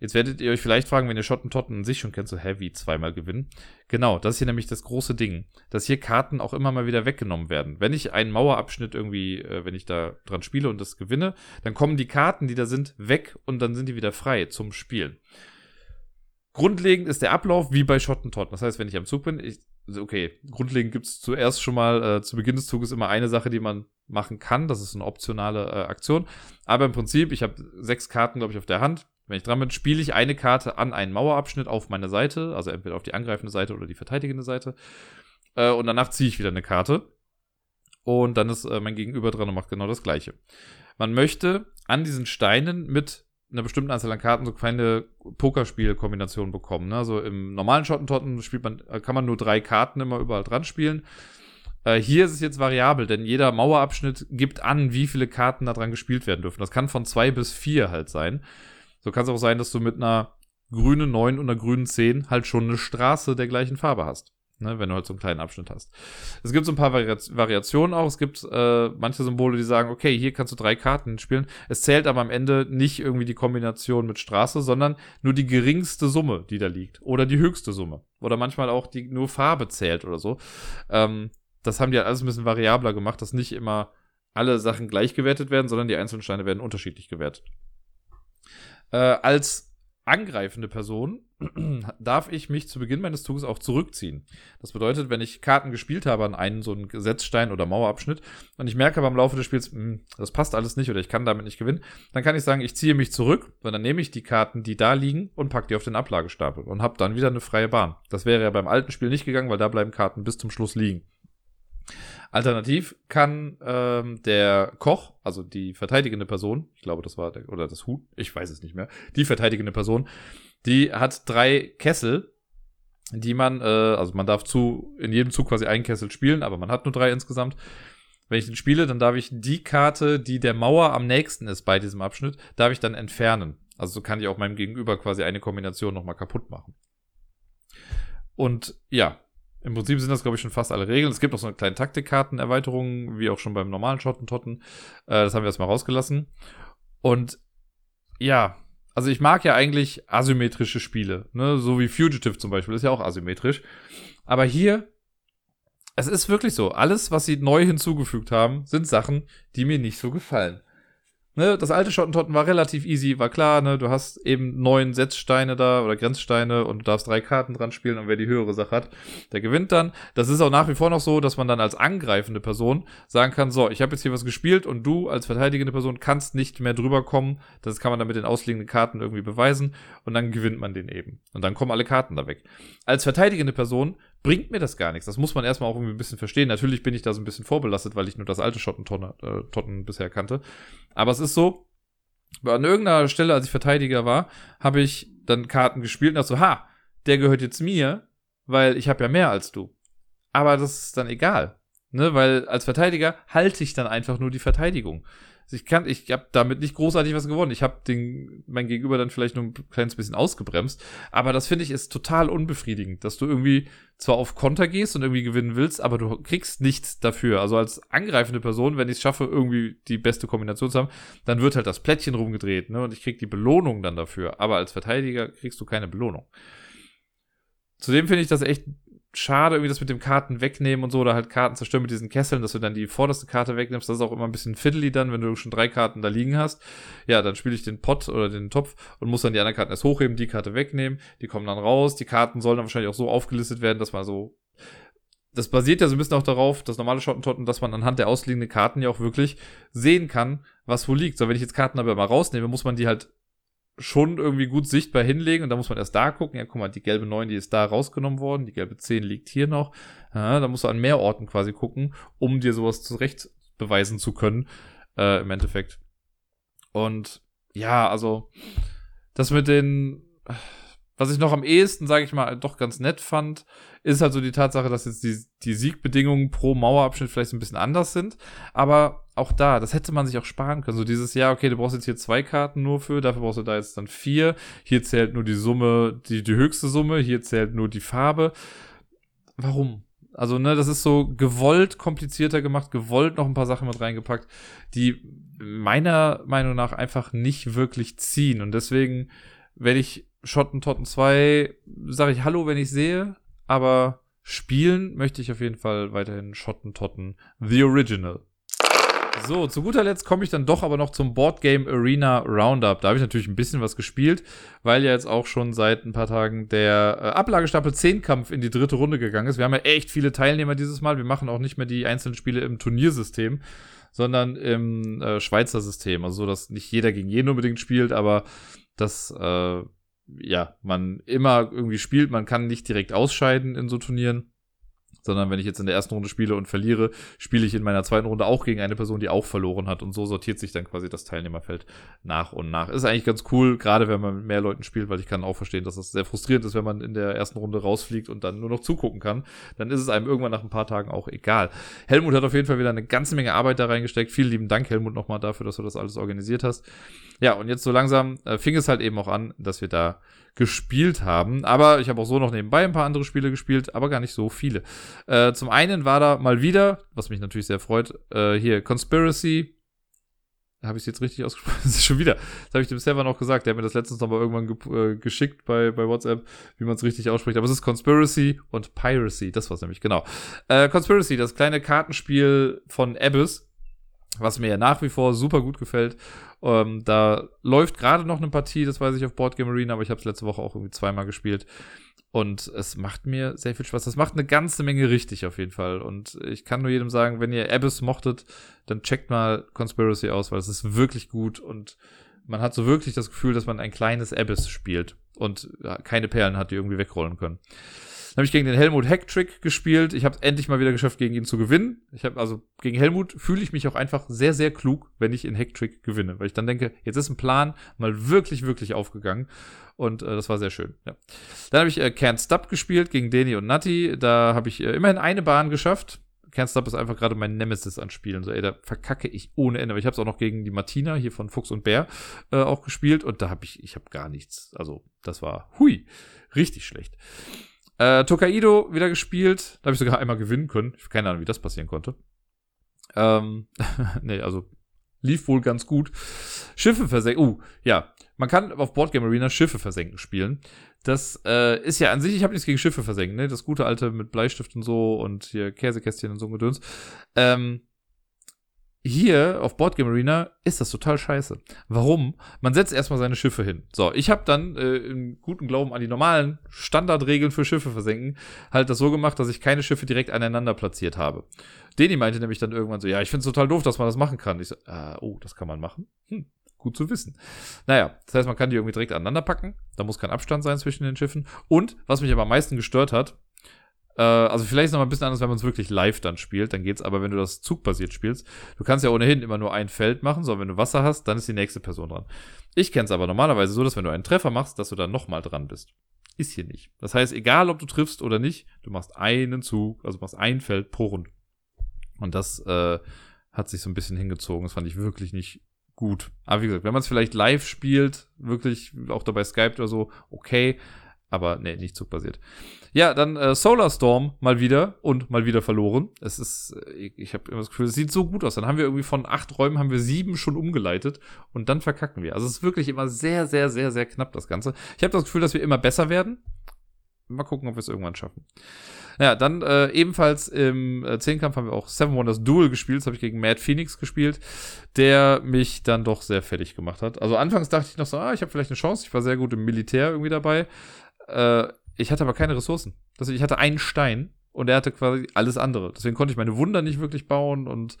Jetzt werdet ihr euch vielleicht fragen, wenn ihr Schottentotten in sich schon kennt, so heavy zweimal gewinnen. Genau, das ist hier nämlich das große Ding, dass hier Karten auch immer mal wieder weggenommen werden. Wenn ich einen Mauerabschnitt irgendwie, äh, wenn ich da dran spiele und das gewinne, dann kommen die Karten, die da sind, weg und dann sind die wieder frei zum Spielen. Grundlegend ist der Ablauf wie bei Schottentotten. Das heißt, wenn ich am Zug bin, ich, okay, grundlegend gibt es zuerst schon mal äh, zu Beginn des Zuges immer eine Sache, die man machen kann. Das ist eine optionale äh, Aktion. Aber im Prinzip, ich habe sechs Karten, glaube ich, auf der Hand. Wenn ich dran bin, spiele ich eine Karte an einen Mauerabschnitt auf meine Seite, also entweder auf die angreifende Seite oder die verteidigende Seite. Äh, und danach ziehe ich wieder eine Karte. Und dann ist äh, mein Gegenüber dran und macht genau das Gleiche. Man möchte an diesen Steinen mit einer bestimmten Anzahl an Karten so kleine Pokerspielkombinationen bekommen. Ne? Also im normalen Schottentotten spielt man, äh, kann man nur drei Karten immer überall dran spielen. Äh, hier ist es jetzt variabel, denn jeder Mauerabschnitt gibt an, wie viele Karten da dran gespielt werden dürfen. Das kann von zwei bis vier halt sein. So kann es auch sein, dass du mit einer grünen 9 und einer grünen 10 halt schon eine Straße der gleichen Farbe hast. Ne, wenn du halt so einen kleinen Abschnitt hast. Es gibt so ein paar Vari Variationen auch. Es gibt äh, manche Symbole, die sagen, okay, hier kannst du drei Karten spielen. Es zählt aber am Ende nicht irgendwie die Kombination mit Straße, sondern nur die geringste Summe, die da liegt. Oder die höchste Summe. Oder manchmal auch die nur Farbe zählt oder so. Ähm, das haben die halt alles ein bisschen variabler gemacht, dass nicht immer alle Sachen gleich gewertet werden, sondern die einzelnen Steine werden unterschiedlich gewertet. Äh, als angreifende Person darf ich mich zu Beginn meines Zuges auch zurückziehen. Das bedeutet, wenn ich Karten gespielt habe an einen so einen Gesetzstein oder Mauerabschnitt und ich merke beim Laufe des Spiels, mh, hm, das passt alles nicht oder ich kann damit nicht gewinnen, dann kann ich sagen, ich ziehe mich zurück und dann nehme ich die Karten, die da liegen und packe die auf den Ablagestapel und habe dann wieder eine freie Bahn. Das wäre ja beim alten Spiel nicht gegangen, weil da bleiben Karten bis zum Schluss liegen. Alternativ kann ähm, der Koch, also die verteidigende Person, ich glaube, das war der, oder das Huhn, ich weiß es nicht mehr, die verteidigende Person, die hat drei Kessel, die man, äh, also man darf zu in jedem Zug quasi einen Kessel spielen, aber man hat nur drei insgesamt. Wenn ich den spiele, dann darf ich die Karte, die der Mauer am nächsten ist bei diesem Abschnitt, darf ich dann entfernen. Also so kann ich auch meinem Gegenüber quasi eine Kombination nochmal kaputt machen. Und ja, im Prinzip sind das, glaube ich, schon fast alle Regeln. Es gibt noch so eine kleine Taktikkarten-Erweiterung, wie auch schon beim normalen Schottentotten. Äh, das haben wir erstmal rausgelassen. Und ja, also ich mag ja eigentlich asymmetrische Spiele, ne? So wie Fugitive zum Beispiel, ist ja auch asymmetrisch. Aber hier, es ist wirklich so, alles, was sie neu hinzugefügt haben, sind Sachen, die mir nicht so gefallen. Ne, das alte Schottentotten war relativ easy, war klar, ne, du hast eben neun Setzsteine da oder Grenzsteine und du darfst drei Karten dran spielen und wer die höhere Sache hat, der gewinnt dann. Das ist auch nach wie vor noch so, dass man dann als angreifende Person sagen kann, so, ich habe jetzt hier was gespielt und du als verteidigende Person kannst nicht mehr drüber kommen. Das kann man dann mit den ausliegenden Karten irgendwie beweisen und dann gewinnt man den eben. Und dann kommen alle Karten da weg. Als verteidigende Person bringt mir das gar nichts. Das muss man erstmal auch irgendwie ein bisschen verstehen. Natürlich bin ich da so ein bisschen vorbelastet, weil ich nur das alte Schottentotten äh, bisher kannte. Aber es ist so, an irgendeiner Stelle, als ich Verteidiger war, habe ich dann Karten gespielt und dachte so, ha, der gehört jetzt mir, weil ich habe ja mehr als du. Aber das ist dann egal. Ne, weil als Verteidiger halte ich dann einfach nur die Verteidigung. Ich kann, ich habe damit nicht großartig was gewonnen. Ich habe den mein Gegenüber dann vielleicht nur ein kleines bisschen ausgebremst, aber das finde ich ist total unbefriedigend, dass du irgendwie zwar auf Konter gehst und irgendwie gewinnen willst, aber du kriegst nichts dafür. Also als angreifende Person, wenn ich es schaffe, irgendwie die beste Kombination zu haben, dann wird halt das Plättchen rumgedreht, ne? Und ich krieg die Belohnung dann dafür. Aber als Verteidiger kriegst du keine Belohnung. Zudem finde ich das echt schade, irgendwie das mit dem Karten wegnehmen und so, oder halt Karten zerstören mit diesen Kesseln, dass du dann die vorderste Karte wegnimmst. Das ist auch immer ein bisschen fiddly dann, wenn du schon drei Karten da liegen hast. Ja, dann spiele ich den Pot oder den Topf und muss dann die anderen Karten erst hochheben, die Karte wegnehmen. Die kommen dann raus. Die Karten sollen dann wahrscheinlich auch so aufgelistet werden, dass man so. Das basiert ja so ein bisschen auch darauf, das normale Schottentotten, dass man anhand der ausliegenden Karten ja auch wirklich sehen kann, was wo liegt. So, wenn ich jetzt Karten aber mal rausnehme, muss man die halt schon irgendwie gut sichtbar hinlegen und da muss man erst da gucken, ja guck mal, die gelbe 9, die ist da rausgenommen worden, die gelbe 10 liegt hier noch. Ja, da musst du an mehr Orten quasi gucken, um dir sowas zurecht beweisen zu können, äh, im Endeffekt. Und ja, also das mit den was ich noch am ehesten, sage ich mal, doch ganz nett fand, ist halt so die Tatsache, dass jetzt die, die Siegbedingungen pro Mauerabschnitt vielleicht ein bisschen anders sind. Aber auch da, das hätte man sich auch sparen können. So dieses Jahr, okay, du brauchst jetzt hier zwei Karten nur für, dafür brauchst du da jetzt dann vier. Hier zählt nur die Summe, die, die höchste Summe, hier zählt nur die Farbe. Warum? Also, ne, das ist so gewollt komplizierter gemacht, gewollt noch ein paar Sachen mit reingepackt, die meiner Meinung nach einfach nicht wirklich ziehen. Und deswegen, wenn ich Schottentotten 2 sage ich Hallo, wenn ich sehe, aber spielen möchte ich auf jeden Fall weiterhin Schottentotten The Original. So, zu guter Letzt komme ich dann doch aber noch zum Boardgame Arena Roundup. Da habe ich natürlich ein bisschen was gespielt, weil ja jetzt auch schon seit ein paar Tagen der äh, Ablagestapel 10 Kampf in die dritte Runde gegangen ist. Wir haben ja echt viele Teilnehmer dieses Mal. Wir machen auch nicht mehr die einzelnen Spiele im Turniersystem, sondern im äh, Schweizer System. Also so, dass nicht jeder gegen jeden unbedingt spielt, aber das äh, ja, man immer irgendwie spielt. Man kann nicht direkt ausscheiden in so Turnieren sondern wenn ich jetzt in der ersten Runde spiele und verliere, spiele ich in meiner zweiten Runde auch gegen eine Person, die auch verloren hat und so sortiert sich dann quasi das Teilnehmerfeld nach und nach. Ist eigentlich ganz cool, gerade wenn man mit mehr Leuten spielt, weil ich kann auch verstehen, dass es das sehr frustrierend ist, wenn man in der ersten Runde rausfliegt und dann nur noch zugucken kann. Dann ist es einem irgendwann nach ein paar Tagen auch egal. Helmut hat auf jeden Fall wieder eine ganze Menge Arbeit da reingesteckt. Vielen lieben Dank, Helmut, nochmal dafür, dass du das alles organisiert hast. Ja, und jetzt so langsam äh, fing es halt eben auch an, dass wir da gespielt haben. Aber ich habe auch so noch nebenbei ein paar andere Spiele gespielt, aber gar nicht so viele. Äh, zum einen war da mal wieder, was mich natürlich sehr freut, äh, hier Conspiracy. Habe ich es jetzt richtig ausgesprochen? Das ist schon wieder. Das habe ich dem Server noch gesagt. Der hat mir das letztens noch mal irgendwann ge äh, geschickt bei, bei WhatsApp, wie man es richtig ausspricht. Aber es ist Conspiracy und Piracy. Das war es nämlich, genau. Äh, Conspiracy, das kleine Kartenspiel von Abyss was mir ja nach wie vor super gut gefällt. Ähm, da läuft gerade noch eine Partie, das weiß ich auf Board Game Arena, aber ich habe es letzte Woche auch irgendwie zweimal gespielt. Und es macht mir sehr viel Spaß. Das macht eine ganze Menge richtig auf jeden Fall. Und ich kann nur jedem sagen, wenn ihr Abyss mochtet, dann checkt mal Conspiracy aus, weil es ist wirklich gut und man hat so wirklich das Gefühl, dass man ein kleines Abyss spielt und keine Perlen hat, die irgendwie wegrollen können. Dann habe ich gegen den Helmut Hacktrick gespielt. Ich habe endlich mal wieder geschafft, gegen ihn zu gewinnen. Ich habe also gegen Helmut fühle ich mich auch einfach sehr, sehr klug, wenn ich in Hacktrick gewinne, weil ich dann denke, jetzt ist ein Plan mal wirklich, wirklich aufgegangen. Und äh, das war sehr schön. Ja. Dann habe ich äh, Can't Stop gespielt gegen Deni und Nati. Da habe ich äh, immerhin eine Bahn geschafft. Can't Stop ist einfach gerade mein Nemesis an Spielen. So, ey, da verkacke ich ohne Ende. Aber ich habe es auch noch gegen die Martina hier von Fuchs und Bär äh, auch gespielt und da habe ich, ich habe gar nichts. Also, das war hui, richtig schlecht. Äh, Tokaido wieder gespielt. Da habe ich sogar einmal gewinnen können. Ich keine Ahnung, wie das passieren konnte. Ähm, nee, also lief wohl ganz gut. Schiffe versenken. Uh, ja. Man kann auf Boardgame Arena Schiffe versenken spielen. Das äh, ist ja an sich, ich habe nichts gegen Schiffe versenken, ne? Das gute alte mit Bleistift und so und hier Käsekästchen und so ein Gedöns. Ähm, hier auf Boardgame Arena ist das total scheiße. Warum? Man setzt erstmal seine Schiffe hin. So, ich habe dann äh, im guten Glauben an die normalen Standardregeln für Schiffe versenken halt das so gemacht, dass ich keine Schiffe direkt aneinander platziert habe. Deni meinte nämlich dann irgendwann so, ja, ich finde es total doof, dass man das machen kann. Ich so, äh, oh, das kann man machen? Hm, gut zu wissen. Naja, das heißt, man kann die irgendwie direkt aneinander packen. Da muss kein Abstand sein zwischen den Schiffen. Und, was mich aber am meisten gestört hat, äh, also vielleicht ist es noch mal ein bisschen anders, wenn man es wirklich live dann spielt. Dann geht's aber, wenn du das zugbasiert spielst. Du kannst ja ohnehin immer nur ein Feld machen, sondern wenn du Wasser hast, dann ist die nächste Person dran. Ich kenne es aber normalerweise so, dass wenn du einen Treffer machst, dass du dann nochmal dran bist. Ist hier nicht. Das heißt, egal ob du triffst oder nicht, du machst einen Zug, also machst ein Feld pro Runde. Und das äh, hat sich so ein bisschen hingezogen. Das fand ich wirklich nicht gut. Aber wie gesagt, wenn man es vielleicht live spielt, wirklich auch dabei Skype oder so, okay. Aber nee, nicht zugbasiert. Ja, dann äh, Solar Storm mal wieder und mal wieder verloren. Es ist, ich, äh, ich habe immer das Gefühl, es sieht so gut aus. Dann haben wir irgendwie von acht Räumen haben wir sieben schon umgeleitet und dann verkacken wir. Also es ist wirklich immer sehr, sehr, sehr, sehr knapp das Ganze. Ich habe das Gefühl, dass wir immer besser werden. Mal gucken, ob wir es irgendwann schaffen. Ja, dann äh, ebenfalls im äh, Zehnkampf haben wir auch Seven Wonders Duel gespielt. Das habe ich gegen Mad Phoenix gespielt, der mich dann doch sehr fertig gemacht hat. Also anfangs dachte ich noch so, ah, ich habe vielleicht eine Chance. Ich war sehr gut im Militär irgendwie dabei. Äh, ich hatte aber keine Ressourcen. Also ich hatte einen Stein und er hatte quasi alles andere. Deswegen konnte ich meine Wunder nicht wirklich bauen und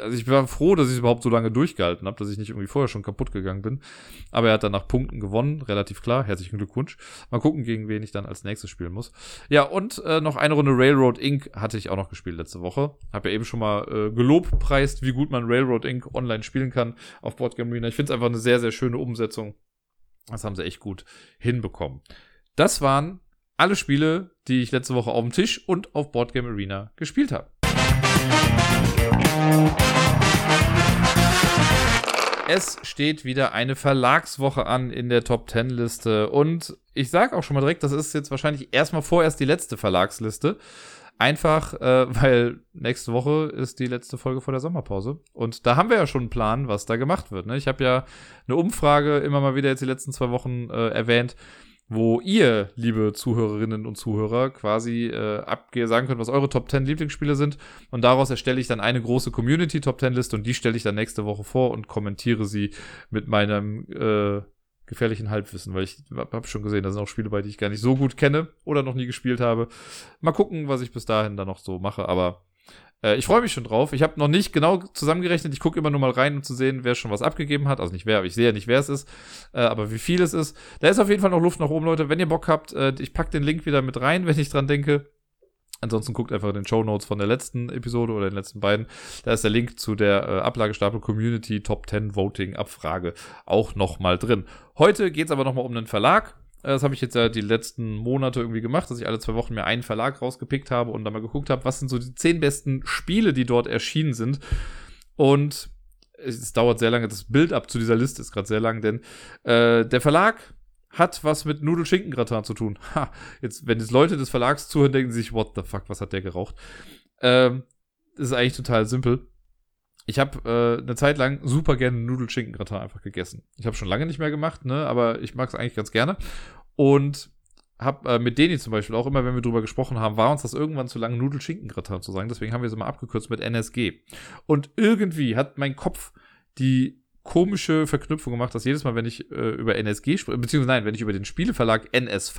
also ich war froh, dass ich es überhaupt so lange durchgehalten habe, dass ich nicht irgendwie vorher schon kaputt gegangen bin. Aber er hat dann nach Punkten gewonnen, relativ klar. Herzlichen Glückwunsch. Mal gucken, gegen wen ich dann als nächstes spielen muss. Ja, und äh, noch eine Runde Railroad Inc. hatte ich auch noch gespielt letzte Woche. Habe ja eben schon mal äh, gelobpreist, wie gut man Railroad Inc. online spielen kann auf Boardgame Arena. Ich finde es einfach eine sehr, sehr schöne Umsetzung. Das haben sie echt gut hinbekommen. Das waren alle Spiele, die ich letzte Woche auf dem Tisch und auf Boardgame Arena gespielt habe. Es steht wieder eine Verlagswoche an in der Top 10 Liste und ich sage auch schon mal direkt, das ist jetzt wahrscheinlich erstmal vorerst die letzte Verlagsliste. Einfach, äh, weil nächste Woche ist die letzte Folge vor der Sommerpause. Und da haben wir ja schon einen Plan, was da gemacht wird. Ne? Ich habe ja eine Umfrage immer mal wieder jetzt die letzten zwei Wochen äh, erwähnt, wo ihr, liebe Zuhörerinnen und Zuhörer, quasi äh, sagen könnt, was eure Top 10 Lieblingsspiele sind. Und daraus erstelle ich dann eine große Community Top 10 Liste und die stelle ich dann nächste Woche vor und kommentiere sie mit meinem äh, gefährlichen Halbwissen, weil ich habe schon gesehen, da sind auch Spiele bei, die ich gar nicht so gut kenne oder noch nie gespielt habe. Mal gucken, was ich bis dahin dann noch so mache, aber äh, ich freue mich schon drauf. Ich habe noch nicht genau zusammengerechnet. Ich gucke immer nur mal rein, um zu sehen, wer schon was abgegeben hat. Also nicht wer, aber ich sehe ja nicht, wer es ist. Äh, aber wie viel es ist. Da ist auf jeden Fall noch Luft nach oben, Leute. Wenn ihr Bock habt, äh, ich packe den Link wieder mit rein, wenn ich dran denke. Ansonsten guckt einfach in den Show Notes von der letzten Episode oder den letzten beiden. Da ist der Link zu der äh, Ablagestapel Community Top 10 Voting Abfrage auch nochmal drin. Heute geht es aber nochmal um einen Verlag. Äh, das habe ich jetzt ja die letzten Monate irgendwie gemacht, dass ich alle zwei Wochen mir einen Verlag rausgepickt habe und dann mal geguckt habe, was sind so die zehn besten Spiele, die dort erschienen sind. Und es dauert sehr lange, das Bild ab zu dieser Liste ist gerade sehr lang, denn äh, der Verlag hat was mit Nudelschinkengratin zu tun. Ha, jetzt, wenn jetzt Leute des Verlags zuhören, denken sie sich, what the fuck, was hat der geraucht? Ähm, ist eigentlich total simpel. Ich habe äh, eine Zeit lang super gerne Nudelschinkengratin einfach gegessen. Ich habe schon lange nicht mehr gemacht, ne, aber ich mag es eigentlich ganz gerne. Und hab äh, mit Deni zum Beispiel auch immer, wenn wir drüber gesprochen haben, war uns das irgendwann zu lang, Nudelschinkengratin zu sagen. Deswegen haben wir es immer abgekürzt mit NSG. Und irgendwie hat mein Kopf die komische Verknüpfung gemacht, dass jedes Mal, wenn ich äh, über NSG spreche, beziehungsweise nein, wenn ich über den Spieleverlag NSV,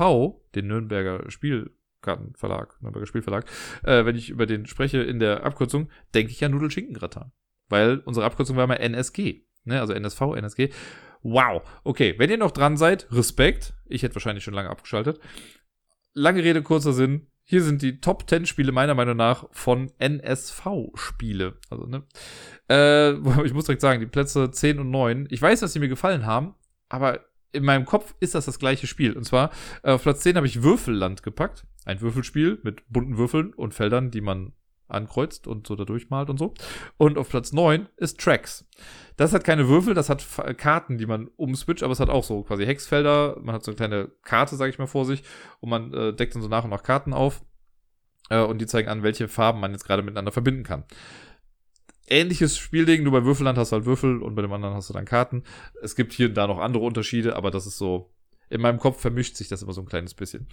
den Nürnberger Spielkartenverlag, Nürnberger Spielverlag, äh, wenn ich über den spreche in der Abkürzung, denke ich ja Nudelschinkengratin. Weil unsere Abkürzung war immer NSG. Ne? Also NSV, NSG. Wow. Okay, wenn ihr noch dran seid, Respekt. Ich hätte wahrscheinlich schon lange abgeschaltet. Lange Rede, kurzer Sinn. Hier sind die Top 10 Spiele meiner Meinung nach von NSV-Spiele. Also, ne? Äh, ich muss direkt sagen, die Plätze 10 und 9. Ich weiß, dass sie mir gefallen haben, aber in meinem Kopf ist das das gleiche Spiel. Und zwar äh, auf Platz 10 habe ich Würfelland gepackt. Ein Würfelspiel mit bunten Würfeln und Feldern, die man ankreuzt und so da durchmalt und so. Und auf Platz 9 ist Tracks. Das hat keine Würfel, das hat Karten, die man umswitcht, aber es hat auch so quasi Hexfelder. Man hat so eine kleine Karte, sage ich mal, vor sich und man äh, deckt dann so nach und nach Karten auf äh, und die zeigen an, welche Farben man jetzt gerade miteinander verbinden kann. Ähnliches Spielding, nur bei Würfelland hast du halt Würfel und bei dem anderen hast du dann Karten. Es gibt hier und da noch andere Unterschiede, aber das ist so in meinem Kopf vermischt sich das immer so ein kleines bisschen.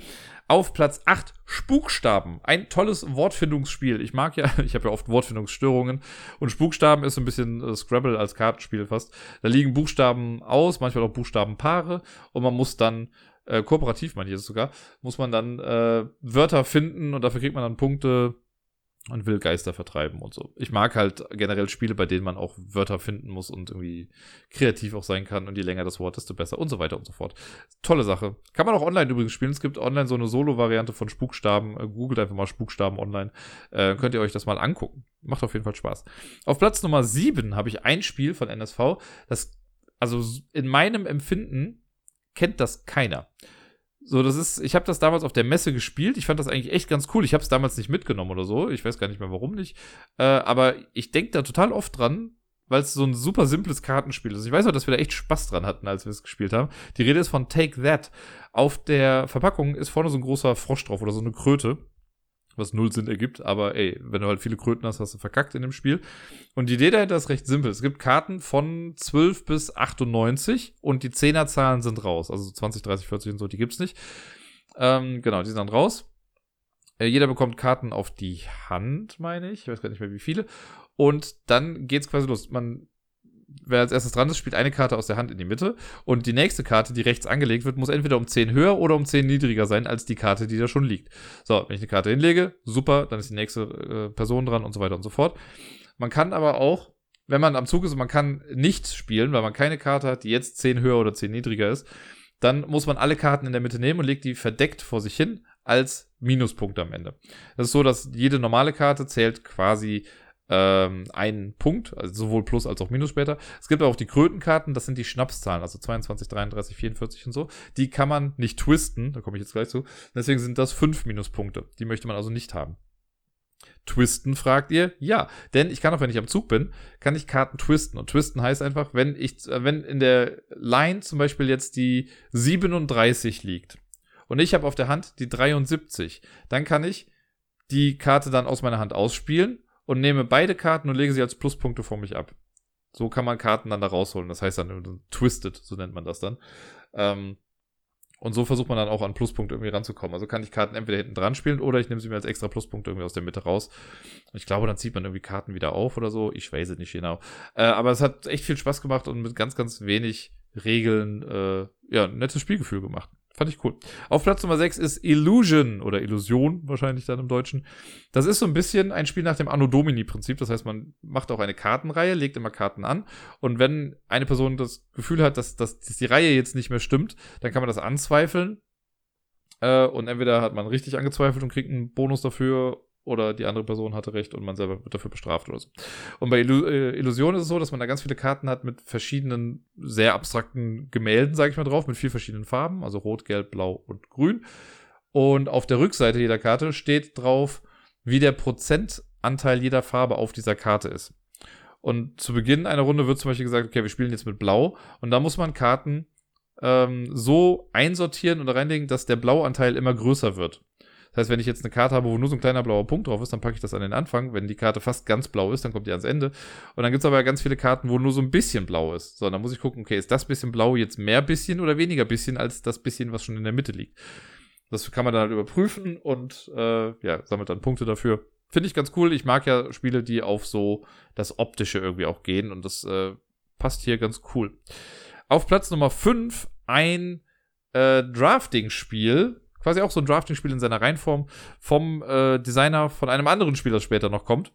Auf Platz 8 Spukstaben. Ein tolles Wortfindungsspiel. Ich mag ja, ich habe ja oft Wortfindungsstörungen und Spukstaben ist so ein bisschen äh, Scrabble als Kartenspiel fast. Da liegen Buchstaben aus, manchmal auch Buchstabenpaare und man muss dann äh, kooperativ, meine ich jetzt sogar, muss man dann äh, Wörter finden und dafür kriegt man dann Punkte und will Geister vertreiben und so. Ich mag halt generell Spiele, bei denen man auch Wörter finden muss und irgendwie kreativ auch sein kann und je länger das Wort, desto besser und so weiter und so fort. Tolle Sache. Kann man auch online übrigens spielen. Es gibt online so eine Solo-Variante von Spukstaben. Äh, googelt einfach mal Spukstaben online. Äh, könnt ihr euch das mal angucken. Macht auf jeden Fall Spaß. Auf Platz Nummer 7 habe ich ein Spiel von NSV, das, also in meinem Empfinden kennt das keiner. So, das ist, ich habe das damals auf der Messe gespielt. Ich fand das eigentlich echt ganz cool. Ich habe es damals nicht mitgenommen oder so. Ich weiß gar nicht mehr, warum nicht. Äh, aber ich denke da total oft dran, weil es so ein super simples Kartenspiel ist. Ich weiß auch, dass wir da echt Spaß dran hatten, als wir es gespielt haben. Die Rede ist von Take That. Auf der Verpackung ist vorne so ein großer Frosch drauf oder so eine Kröte was null Sinn ergibt, aber ey, wenn du halt viele Kröten hast, hast du verkackt in dem Spiel. Und die Idee dahinter ist recht simpel. Es gibt Karten von 12 bis 98 und die Zehnerzahlen sind raus. Also 20, 30, 40 und so, die gibt's nicht. Ähm, genau, die sind dann raus. Äh, jeder bekommt Karten auf die Hand, meine ich. Ich weiß gar nicht mehr wie viele. Und dann geht's quasi los. Man wer als erstes dran ist, spielt eine Karte aus der Hand in die Mitte und die nächste Karte, die rechts angelegt wird, muss entweder um 10 höher oder um 10 niedriger sein als die Karte, die da schon liegt. So, wenn ich eine Karte hinlege, super, dann ist die nächste äh, Person dran und so weiter und so fort. Man kann aber auch, wenn man am Zug ist und man kann nichts spielen, weil man keine Karte hat, die jetzt 10 höher oder 10 niedriger ist, dann muss man alle Karten in der Mitte nehmen und legt die verdeckt vor sich hin als Minuspunkte am Ende. Das ist so, dass jede normale Karte zählt quasi ähm, einen Punkt, also sowohl Plus als auch Minus später. Es gibt auch die Krötenkarten, das sind die Schnapszahlen, also 22, 33, 44 und so. Die kann man nicht twisten, da komme ich jetzt gleich zu. Deswegen sind das fünf Minuspunkte. Die möchte man also nicht haben. Twisten, fragt ihr? Ja, denn ich kann auch, wenn ich am Zug bin, kann ich Karten twisten. Und twisten heißt einfach, wenn ich, äh, wenn in der Line zum Beispiel jetzt die 37 liegt und ich habe auf der Hand die 73, dann kann ich die Karte dann aus meiner Hand ausspielen und nehme beide Karten und lege sie als Pluspunkte vor mich ab. So kann man Karten dann da rausholen. Das heißt dann Twisted, so nennt man das dann. Ähm, und so versucht man dann auch an Pluspunkte irgendwie ranzukommen. Also kann ich Karten entweder hinten dran spielen oder ich nehme sie mir als extra Pluspunkte irgendwie aus der Mitte raus. Ich glaube, dann zieht man irgendwie Karten wieder auf oder so. Ich weiß es nicht genau. Äh, aber es hat echt viel Spaß gemacht und mit ganz, ganz wenig Regeln, äh, ja, ein nettes Spielgefühl gemacht. Fand ich cool. Auf Platz Nummer 6 ist Illusion oder Illusion wahrscheinlich dann im Deutschen. Das ist so ein bisschen ein Spiel nach dem Anno Domini-Prinzip. Das heißt, man macht auch eine Kartenreihe, legt immer Karten an. Und wenn eine Person das Gefühl hat, dass, dass, dass die Reihe jetzt nicht mehr stimmt, dann kann man das anzweifeln. Äh, und entweder hat man richtig angezweifelt und kriegt einen Bonus dafür oder die andere Person hatte recht und man selber wird dafür bestraft oder so. Und bei Illu äh, Illusion ist es so, dass man da ganz viele Karten hat mit verschiedenen sehr abstrakten Gemälden, sage ich mal drauf, mit vier verschiedenen Farben, also rot, gelb, blau und grün. Und auf der Rückseite jeder Karte steht drauf, wie der Prozentanteil jeder Farbe auf dieser Karte ist. Und zu Beginn einer Runde wird zum Beispiel gesagt, okay, wir spielen jetzt mit Blau und da muss man Karten ähm, so einsortieren und reinlegen, dass der Blauanteil immer größer wird. Das heißt, wenn ich jetzt eine Karte habe, wo nur so ein kleiner blauer Punkt drauf ist, dann packe ich das an den Anfang. Wenn die Karte fast ganz blau ist, dann kommt die ans Ende. Und dann gibt es aber ganz viele Karten, wo nur so ein bisschen blau ist. So, dann muss ich gucken, okay, ist das bisschen blau jetzt mehr bisschen oder weniger bisschen als das bisschen, was schon in der Mitte liegt. Das kann man dann halt überprüfen und äh, ja, sammelt dann Punkte dafür. Finde ich ganz cool. Ich mag ja Spiele, die auf so das Optische irgendwie auch gehen und das äh, passt hier ganz cool. Auf Platz Nummer 5 ein äh, Drafting-Spiel, quasi auch so ein Drafting-Spiel in seiner Reihenform vom äh, Designer von einem anderen Spiel, das später noch kommt.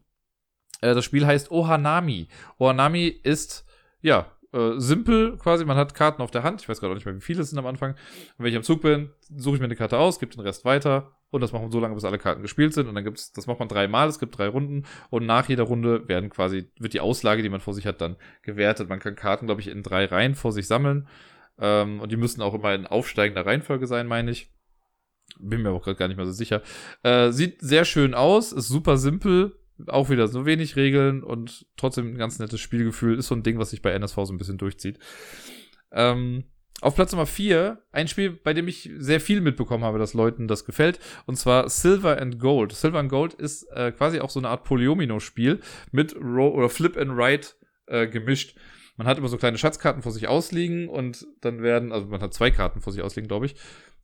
Äh, das Spiel heißt Ohanami. Ohanami ist, ja, äh, simpel quasi. Man hat Karten auf der Hand. Ich weiß gerade auch nicht mehr, wie viele es sind am Anfang. Und wenn ich am Zug bin, suche ich mir eine Karte aus, gebe den Rest weiter. Und das macht man so lange, bis alle Karten gespielt sind. Und dann gibt's, das macht man dreimal. Es gibt drei Runden. Und nach jeder Runde werden quasi, wird die Auslage, die man vor sich hat, dann gewertet. Man kann Karten, glaube ich, in drei Reihen vor sich sammeln. Ähm, und die müssen auch immer in aufsteigender Reihenfolge sein, meine ich. Bin mir auch gerade gar nicht mehr so sicher. Äh, sieht sehr schön aus, ist super simpel, auch wieder so wenig Regeln und trotzdem ein ganz nettes Spielgefühl. Ist so ein Ding, was sich bei NSV so ein bisschen durchzieht. Ähm, auf Platz Nummer 4, ein Spiel, bei dem ich sehr viel mitbekommen habe, dass Leuten das gefällt, und zwar Silver and Gold. Silver and Gold ist äh, quasi auch so eine Art Polyomino-Spiel mit Roll oder Flip and Right äh, gemischt. Man hat immer so kleine Schatzkarten vor sich ausliegen und dann werden, also man hat zwei Karten vor sich ausliegen, glaube ich.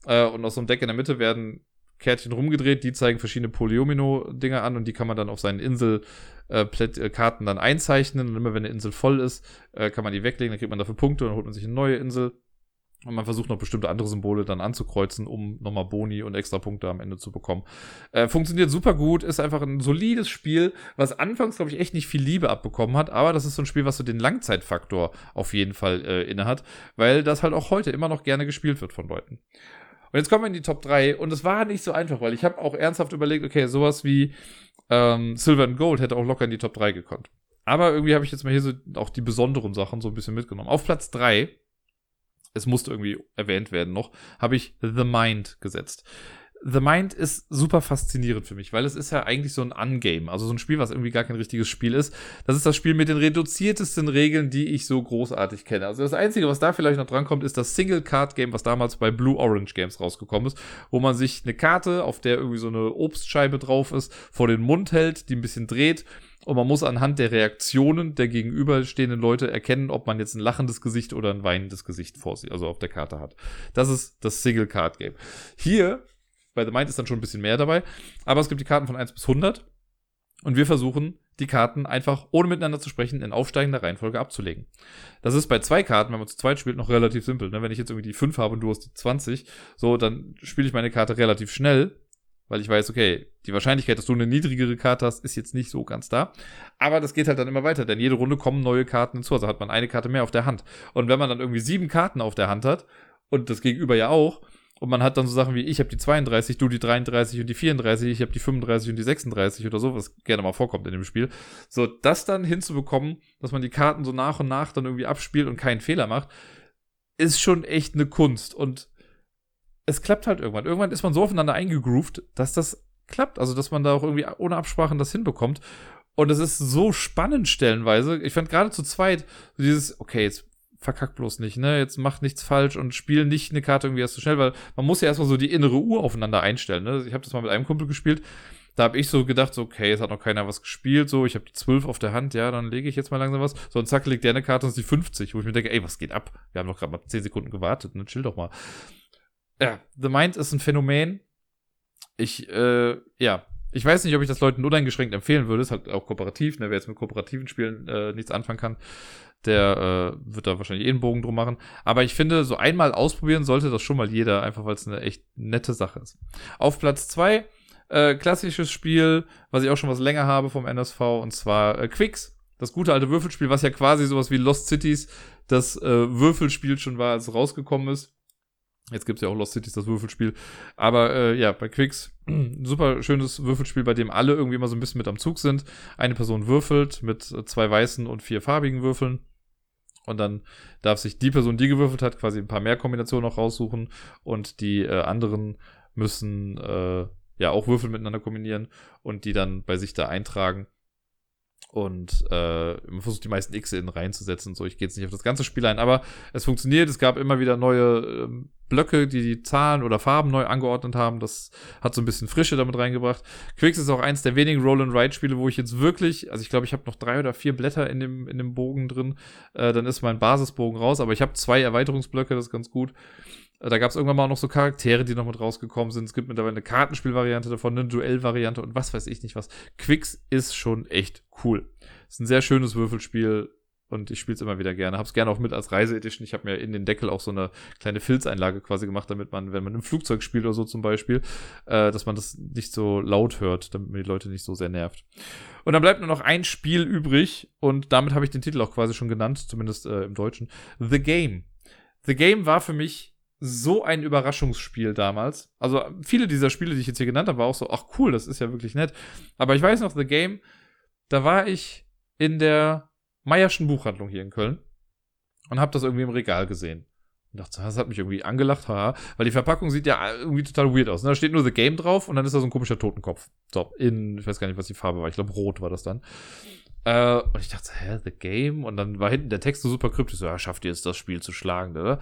Äh, und aus so einem Deck in der Mitte werden Kärtchen rumgedreht, die zeigen verschiedene Polyomino-Dinger an und die kann man dann auf seinen Inselkarten äh, dann einzeichnen. Und immer wenn eine Insel voll ist, äh, kann man die weglegen, dann kriegt man dafür Punkte und dann holt man sich eine neue Insel. Und man versucht noch bestimmte andere Symbole dann anzukreuzen, um nochmal Boni und extra Punkte am Ende zu bekommen. Äh, funktioniert super gut, ist einfach ein solides Spiel, was anfangs, glaube ich, echt nicht viel Liebe abbekommen hat, aber das ist so ein Spiel, was so den Langzeitfaktor auf jeden Fall äh, inne hat, weil das halt auch heute immer noch gerne gespielt wird von Leuten. Und jetzt kommen wir in die Top 3 und es war nicht so einfach, weil ich habe auch ernsthaft überlegt, okay, sowas wie ähm, Silver and Gold hätte auch locker in die Top 3 gekonnt. Aber irgendwie habe ich jetzt mal hier so auch die besonderen Sachen so ein bisschen mitgenommen. Auf Platz 3, es musste irgendwie erwähnt werden noch, habe ich The Mind gesetzt. The Mind ist super faszinierend für mich, weil es ist ja eigentlich so ein Ungame, also so ein Spiel, was irgendwie gar kein richtiges Spiel ist. Das ist das Spiel mit den reduziertesten Regeln, die ich so großartig kenne. Also das Einzige, was da vielleicht noch drankommt, ist das Single-Card-Game, was damals bei Blue Orange Games rausgekommen ist, wo man sich eine Karte, auf der irgendwie so eine Obstscheibe drauf ist, vor den Mund hält, die ein bisschen dreht und man muss anhand der Reaktionen der gegenüberstehenden Leute erkennen, ob man jetzt ein lachendes Gesicht oder ein weinendes Gesicht vor sich, also auf der Karte hat. Das ist das Single-Card-Game. Hier bei The Mind ist dann schon ein bisschen mehr dabei. Aber es gibt die Karten von 1 bis 100. Und wir versuchen, die Karten einfach, ohne miteinander zu sprechen, in aufsteigender Reihenfolge abzulegen. Das ist bei zwei Karten, wenn man zu zweit spielt, noch relativ simpel. Ne? Wenn ich jetzt irgendwie die 5 habe und du hast die 20, so, dann spiele ich meine Karte relativ schnell, weil ich weiß, okay, die Wahrscheinlichkeit, dass du eine niedrigere Karte hast, ist jetzt nicht so ganz da. Aber das geht halt dann immer weiter, denn jede Runde kommen neue Karten hinzu. Also hat man eine Karte mehr auf der Hand. Und wenn man dann irgendwie sieben Karten auf der Hand hat, und das Gegenüber ja auch, und man hat dann so Sachen wie, ich habe die 32, du die 33 und die 34, ich habe die 35 und die 36 oder so, was gerne mal vorkommt in dem Spiel. So, das dann hinzubekommen, dass man die Karten so nach und nach dann irgendwie abspielt und keinen Fehler macht, ist schon echt eine Kunst. Und es klappt halt irgendwann. Irgendwann ist man so aufeinander eingegroovt, dass das klappt. Also, dass man da auch irgendwie ohne Absprachen das hinbekommt. Und es ist so spannend stellenweise. Ich fand gerade zu zweit dieses, okay, jetzt verkack bloß nicht, ne? Jetzt mach nichts falsch und spiel nicht eine Karte irgendwie erst zu so schnell, weil man muss ja erstmal so die innere Uhr aufeinander einstellen, ne? Ich habe das mal mit einem Kumpel gespielt. Da habe ich so gedacht, so, okay, es hat noch keiner was gespielt, so, ich habe die 12 auf der Hand, ja, dann lege ich jetzt mal langsam was. So, und zack, legt der eine Karte und die 50, wo ich mir denke, ey, was geht ab? Wir haben doch gerade mal 10 Sekunden gewartet, ne? Chill doch mal. Ja, The Mind ist ein Phänomen. Ich, äh, ja, ich weiß nicht, ob ich das Leuten uneingeschränkt empfehlen würde. Ist halt auch kooperativ, ne? Wer jetzt mit kooperativen Spielen äh, nichts anfangen kann, der äh, wird da wahrscheinlich eh einen Bogen drum machen. Aber ich finde, so einmal ausprobieren sollte das schon mal jeder, einfach weil es eine echt nette Sache ist. Auf Platz zwei äh, klassisches Spiel, was ich auch schon was länger habe vom NSV, und zwar äh, Quicks. Das gute alte Würfelspiel, was ja quasi sowas wie Lost Cities, das äh, Würfelspiel schon war, als es rausgekommen ist. Jetzt gibt's ja auch Lost Cities, das Würfelspiel. Aber äh, ja, bei Quicks, super schönes Würfelspiel, bei dem alle irgendwie immer so ein bisschen mit am Zug sind. Eine Person würfelt mit zwei weißen und vier farbigen Würfeln. Und dann darf sich die Person, die gewürfelt hat, quasi ein paar mehr Kombinationen noch raussuchen. Und die äh, anderen müssen äh, ja auch Würfel miteinander kombinieren und die dann bei sich da eintragen und äh, man versucht die meisten X in reinzusetzen und so. Ich gehe jetzt nicht auf das ganze Spiel ein, aber es funktioniert. Es gab immer wieder neue ähm, Blöcke, die die Zahlen oder Farben neu angeordnet haben. Das hat so ein bisschen Frische damit reingebracht. Quicks ist auch eins der wenigen Roll-and-Ride-Spiele, wo ich jetzt wirklich, also ich glaube, ich habe noch drei oder vier Blätter in dem, in dem Bogen drin. Äh, dann ist mein Basisbogen raus, aber ich habe zwei Erweiterungsblöcke, das ist ganz gut. Da gab es irgendwann mal auch noch so Charaktere, die noch mit rausgekommen sind. Es gibt mittlerweile eine Kartenspielvariante davon, eine Duellvariante und was weiß ich nicht was. Quicks ist schon echt cool. Ist ein sehr schönes Würfelspiel und ich spiele es immer wieder gerne. Hab's gerne auch mit als Reise-Edition. Ich habe mir in den Deckel auch so eine kleine Filzeinlage quasi gemacht, damit man, wenn man im Flugzeug spielt oder so zum Beispiel, äh, dass man das nicht so laut hört, damit man die Leute nicht so sehr nervt. Und dann bleibt nur noch ein Spiel übrig und damit habe ich den Titel auch quasi schon genannt, zumindest äh, im Deutschen. The Game. The Game war für mich so ein Überraschungsspiel damals. Also viele dieser Spiele, die ich jetzt hier genannt habe, war auch so, ach cool, das ist ja wirklich nett. Aber ich weiß noch, The Game, da war ich in der Meierschen Buchhandlung hier in Köln und habe das irgendwie im Regal gesehen. Und dachte, das hat mich irgendwie angelacht, haha, weil die Verpackung sieht ja irgendwie total weird aus. Da steht nur The Game drauf und dann ist da so ein komischer Totenkopf. So, in, ich weiß gar nicht, was die Farbe war, ich glaube rot war das dann. Äh, und ich dachte, hä, The Game? Und dann war hinten der Text so super kryptisch, so, ja, schafft ihr es, das Spiel zu schlagen, oder?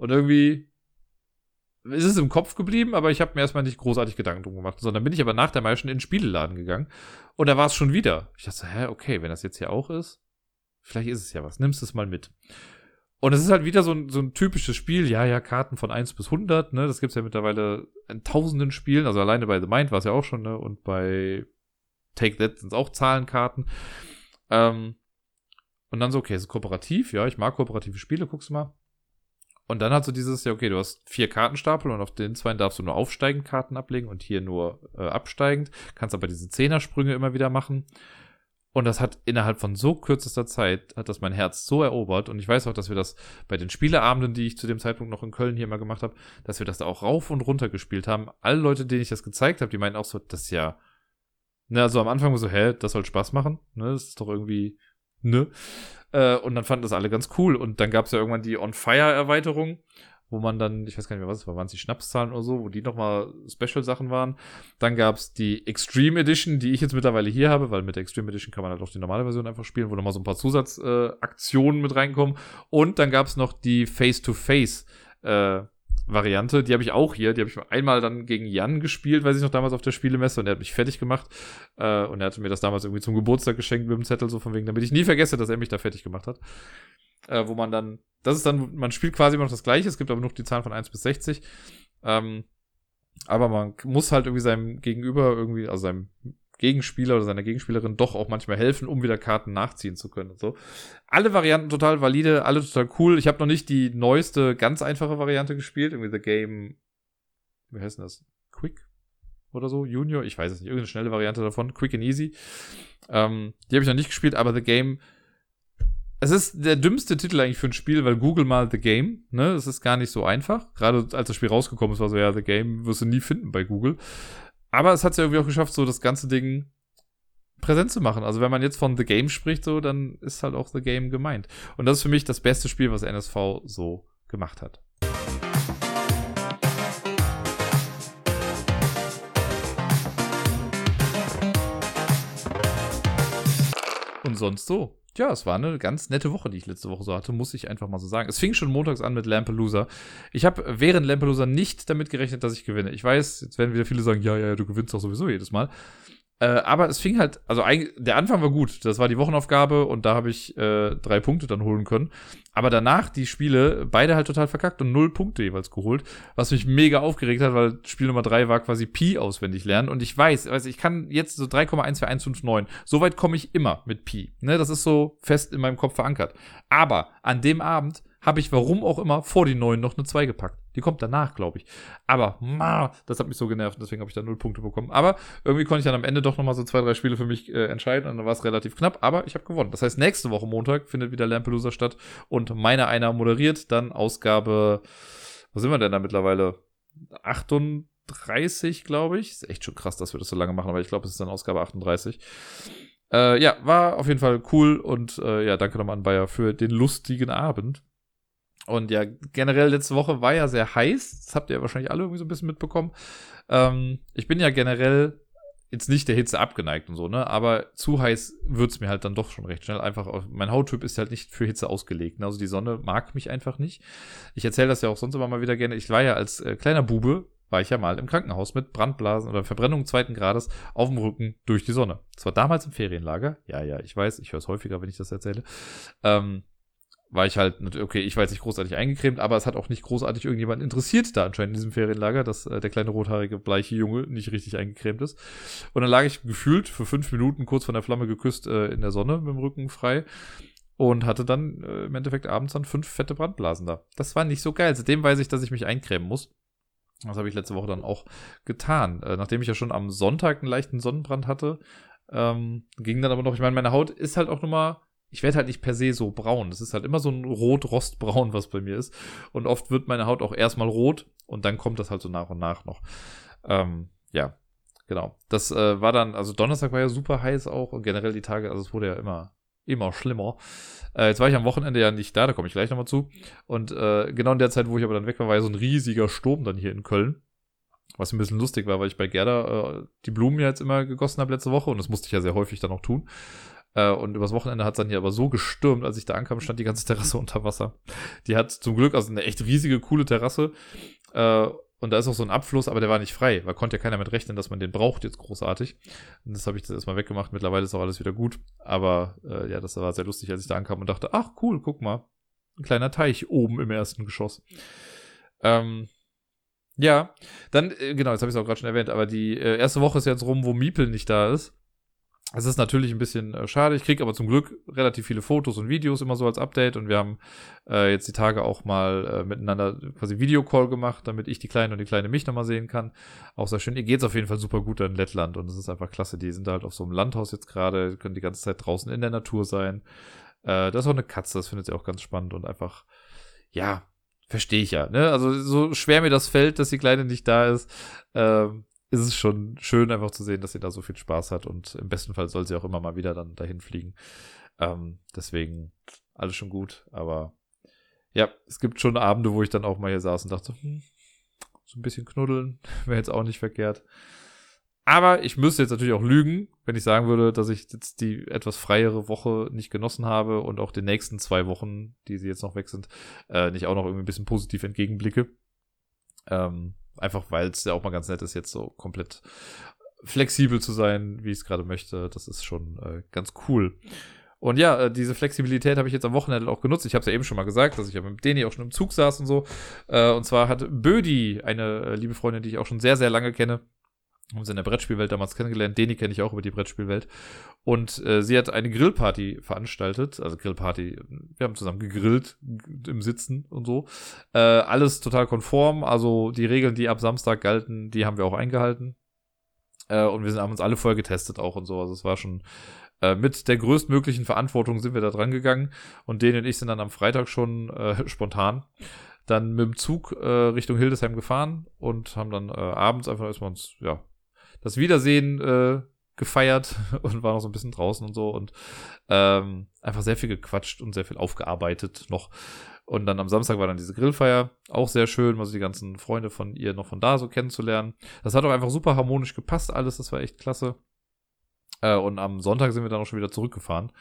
Und irgendwie ist es im Kopf geblieben, aber ich habe mir erstmal nicht großartig Gedanken drum gemacht, sondern bin ich aber nach der Meischen in den Spieleladen gegangen und da war es schon wieder. Ich dachte, hä, okay, wenn das jetzt hier auch ist, Vielleicht ist es ja was. Nimmst es mal mit. Und es ist halt wieder so ein, so ein typisches Spiel. Ja, ja, Karten von 1 bis 100, ne? Das gibt's ja mittlerweile in tausenden Spielen. Also alleine bei The Mind war es ja auch schon, ne? Und bei Take That sind es auch Zahlenkarten. Ähm, und dann so, okay, es ist kooperativ. Ja, ich mag kooperative Spiele, guckst du mal. Und dann hat so dieses, ja, okay, du hast vier Kartenstapel und auf den zwei darfst du nur aufsteigend Karten ablegen und hier nur äh, absteigend. Kannst aber diese Zehnersprünge immer wieder machen. Und das hat innerhalb von so kürzester Zeit, hat das mein Herz so erobert. Und ich weiß auch, dass wir das bei den Spieleabenden, die ich zu dem Zeitpunkt noch in Köln hier mal gemacht habe, dass wir das da auch rauf und runter gespielt haben. Alle Leute, denen ich das gezeigt habe, die meinten auch so, das ist ja, ne, also am Anfang war so, hä, das soll Spaß machen, ne, das ist doch irgendwie, ne. Äh, und dann fanden das alle ganz cool. Und dann gab es ja irgendwann die On-Fire-Erweiterung wo man dann, ich weiß gar nicht mehr, was es war, waren es die Schnapszahlen oder so, wo die nochmal Special-Sachen waren. Dann gab es die Extreme Edition, die ich jetzt mittlerweile hier habe, weil mit der Extreme Edition kann man halt auch die normale Version einfach spielen, wo nochmal so ein paar Zusatzaktionen äh, mit reinkommen. Und dann gab es noch die Face-to-Face äh, Variante, die habe ich auch hier. Die habe ich einmal dann gegen Jan gespielt, weiß ich noch damals auf der Spielemesse und er hat mich fertig gemacht. Äh, und er hatte mir das damals irgendwie zum Geburtstag geschenkt mit dem Zettel, so von wegen, damit ich nie vergesse, dass er mich da fertig gemacht hat äh, wo man dann, das ist dann, man spielt quasi immer noch das Gleiche, es gibt aber noch die Zahlen von 1 bis 60. Ähm, aber man muss halt irgendwie seinem Gegenüber irgendwie, also seinem Gegenspieler oder seiner Gegenspielerin doch auch manchmal helfen, um wieder Karten nachziehen zu können und so. Alle Varianten total valide, alle total cool. Ich habe noch nicht die neueste, ganz einfache Variante gespielt, irgendwie The Game, wie heißt denn das? Quick oder so? Junior? Ich weiß es nicht. Irgendeine schnelle Variante davon. Quick and Easy. Ähm, die habe ich noch nicht gespielt, aber The Game es ist der dümmste Titel eigentlich für ein Spiel, weil Google mal The Game, ne? Es ist gar nicht so einfach. Gerade als das Spiel rausgekommen ist, war so, ja, The Game wirst du nie finden bei Google. Aber es hat es ja irgendwie auch geschafft, so das ganze Ding präsent zu machen. Also wenn man jetzt von The Game spricht, so, dann ist halt auch The Game gemeint. Und das ist für mich das beste Spiel, was NSV so gemacht hat. Und sonst so ja, es war eine ganz nette Woche, die ich letzte Woche so hatte, muss ich einfach mal so sagen. Es fing schon montags an mit Lampelusa. Ich habe während Lampelusa nicht damit gerechnet, dass ich gewinne. Ich weiß, jetzt werden wieder viele sagen, ja, ja, du gewinnst doch sowieso jedes Mal. Äh, aber es fing halt, also der Anfang war gut. Das war die Wochenaufgabe und da habe ich äh, drei Punkte dann holen können. Aber danach die Spiele, beide halt total verkackt und null Punkte jeweils geholt, was mich mega aufgeregt hat, weil Spiel Nummer drei war quasi Pi auswendig lernen. Und ich weiß, also ich kann jetzt so 3,14159. So weit komme ich immer mit Pi. Ne, das ist so fest in meinem Kopf verankert. Aber an dem Abend habe ich, warum auch immer, vor die neuen noch eine 2 gepackt. Die kommt danach, glaube ich. Aber, ma, das hat mich so genervt, deswegen habe ich da null Punkte bekommen. Aber irgendwie konnte ich dann am Ende doch nochmal so zwei, drei Spiele für mich äh, entscheiden und dann war es relativ knapp, aber ich habe gewonnen. Das heißt, nächste Woche Montag findet wieder Lampelusa statt und meine einer moderiert dann Ausgabe, wo sind wir denn da mittlerweile? 38, glaube ich. Ist echt schon krass, dass wir das so lange machen, aber ich glaube, es ist dann Ausgabe 38. Äh, ja, war auf jeden Fall cool und äh, ja, danke nochmal an Bayer für den lustigen Abend. Und ja, generell letzte Woche war ja sehr heiß. Das habt ihr ja wahrscheinlich alle irgendwie so ein bisschen mitbekommen. Ähm, ich bin ja generell jetzt nicht der Hitze abgeneigt und so, ne? Aber zu heiß wird's mir halt dann doch schon recht schnell. Einfach, mein Hauttyp ist halt nicht für Hitze ausgelegt. Ne? Also die Sonne mag mich einfach nicht. Ich erzähle das ja auch sonst immer mal wieder gerne. Ich war ja als äh, kleiner Bube, war ich ja mal im Krankenhaus mit Brandblasen oder Verbrennung zweiten Grades auf dem Rücken durch die Sonne. Das war damals im Ferienlager. Ja, ja, ich weiß, ich höre es häufiger, wenn ich das erzähle. Ähm, war ich halt, okay, ich war jetzt nicht großartig eingecremt, aber es hat auch nicht großartig irgendjemand interessiert da anscheinend in diesem Ferienlager, dass äh, der kleine rothaarige, bleiche Junge nicht richtig eingecremt ist. Und dann lag ich gefühlt für fünf Minuten kurz von der Flamme geküsst äh, in der Sonne mit dem Rücken frei und hatte dann äh, im Endeffekt abends dann fünf fette Brandblasen da. Das war nicht so geil. Seitdem weiß ich, dass ich mich eincremen muss. Das habe ich letzte Woche dann auch getan. Äh, nachdem ich ja schon am Sonntag einen leichten Sonnenbrand hatte, ähm, ging dann aber noch, ich meine, meine Haut ist halt auch nochmal ich werde halt nicht per se so braun. Das ist halt immer so ein rot-rostbraun, was bei mir ist. Und oft wird meine Haut auch erstmal rot und dann kommt das halt so nach und nach noch. Ähm, ja, genau. Das äh, war dann, also Donnerstag war ja super heiß auch und generell die Tage, also es wurde ja immer, immer schlimmer. Äh, jetzt war ich am Wochenende ja nicht da, da komme ich gleich nochmal zu. Und äh, genau in der Zeit, wo ich aber dann weg war, war ja so ein riesiger Sturm dann hier in Köln. Was ein bisschen lustig war, weil ich bei Gerda äh, die Blumen ja jetzt immer gegossen habe letzte Woche und das musste ich ja sehr häufig dann auch tun. Äh, und übers Wochenende hat es dann hier aber so gestürmt, als ich da ankam, stand die ganze Terrasse unter Wasser. Die hat zum Glück also eine echt riesige, coole Terrasse. Äh, und da ist auch so ein Abfluss, aber der war nicht frei, weil konnte ja keiner mit rechnen, dass man den braucht jetzt großartig. Und das habe ich jetzt erstmal weggemacht. Mittlerweile ist auch alles wieder gut. Aber äh, ja, das war sehr lustig, als ich da ankam und dachte, ach cool, guck mal. Ein kleiner Teich oben im ersten Geschoss. Ähm, ja, dann, äh, genau, jetzt habe ich es auch gerade schon erwähnt, aber die äh, erste Woche ist jetzt rum, wo Miepel nicht da ist. Es ist natürlich ein bisschen äh, schade. Ich kriege aber zum Glück relativ viele Fotos und Videos immer so als Update und wir haben äh, jetzt die Tage auch mal äh, miteinander quasi Videocall gemacht, damit ich die Kleine und die Kleine mich nochmal sehen kann. Auch sehr schön. Ihr geht's auf jeden Fall super gut in Lettland und es ist einfach klasse. Die sind halt auf so einem Landhaus jetzt gerade, können die ganze Zeit draußen in der Natur sein. Äh, da ist auch eine Katze, das findet sie auch ganz spannend und einfach, ja, verstehe ich ja. Ne? Also so schwer mir das fällt, dass die Kleine nicht da ist. Ähm, ist es schon schön, einfach zu sehen, dass sie da so viel Spaß hat und im besten Fall soll sie auch immer mal wieder dann dahin fliegen. Ähm, deswegen alles schon gut, aber ja, es gibt schon Abende, wo ich dann auch mal hier saß und dachte, hm, so ein bisschen knuddeln wäre jetzt auch nicht verkehrt. Aber ich müsste jetzt natürlich auch lügen, wenn ich sagen würde, dass ich jetzt die etwas freiere Woche nicht genossen habe und auch den nächsten zwei Wochen, die sie jetzt noch weg sind, äh, nicht auch noch irgendwie ein bisschen positiv entgegenblicke. Ähm, Einfach weil es ja auch mal ganz nett ist, jetzt so komplett flexibel zu sein, wie ich es gerade möchte. Das ist schon äh, ganz cool. Und ja, äh, diese Flexibilität habe ich jetzt am Wochenende auch genutzt. Ich habe es ja eben schon mal gesagt, dass ich ja mit Deni auch schon im Zug saß und so. Äh, und zwar hat Bödi, eine äh, liebe Freundin, die ich auch schon sehr, sehr lange kenne, haben sie in der Brettspielwelt damals kennengelernt. Deni kenne ich auch über die Brettspielwelt. Und äh, sie hat eine Grillparty veranstaltet. Also Grillparty, wir haben zusammen gegrillt im Sitzen und so. Äh, alles total konform. Also die Regeln, die ab Samstag galten, die haben wir auch eingehalten. Äh, und wir haben uns alle voll getestet auch und so. Also es war schon äh, mit der größtmöglichen Verantwortung sind wir da dran gegangen. Und Deni und ich sind dann am Freitag schon äh, spontan dann mit dem Zug äh, Richtung Hildesheim gefahren und haben dann abends einfach erstmal uns, ja, das Wiedersehen äh, gefeiert und war noch so ein bisschen draußen und so und ähm, einfach sehr viel gequatscht und sehr viel aufgearbeitet noch. Und dann am Samstag war dann diese Grillfeier, auch sehr schön, also die ganzen Freunde von ihr noch von da so kennenzulernen. Das hat auch einfach super harmonisch gepasst, alles, das war echt klasse. Äh, und am Sonntag sind wir dann auch schon wieder zurückgefahren.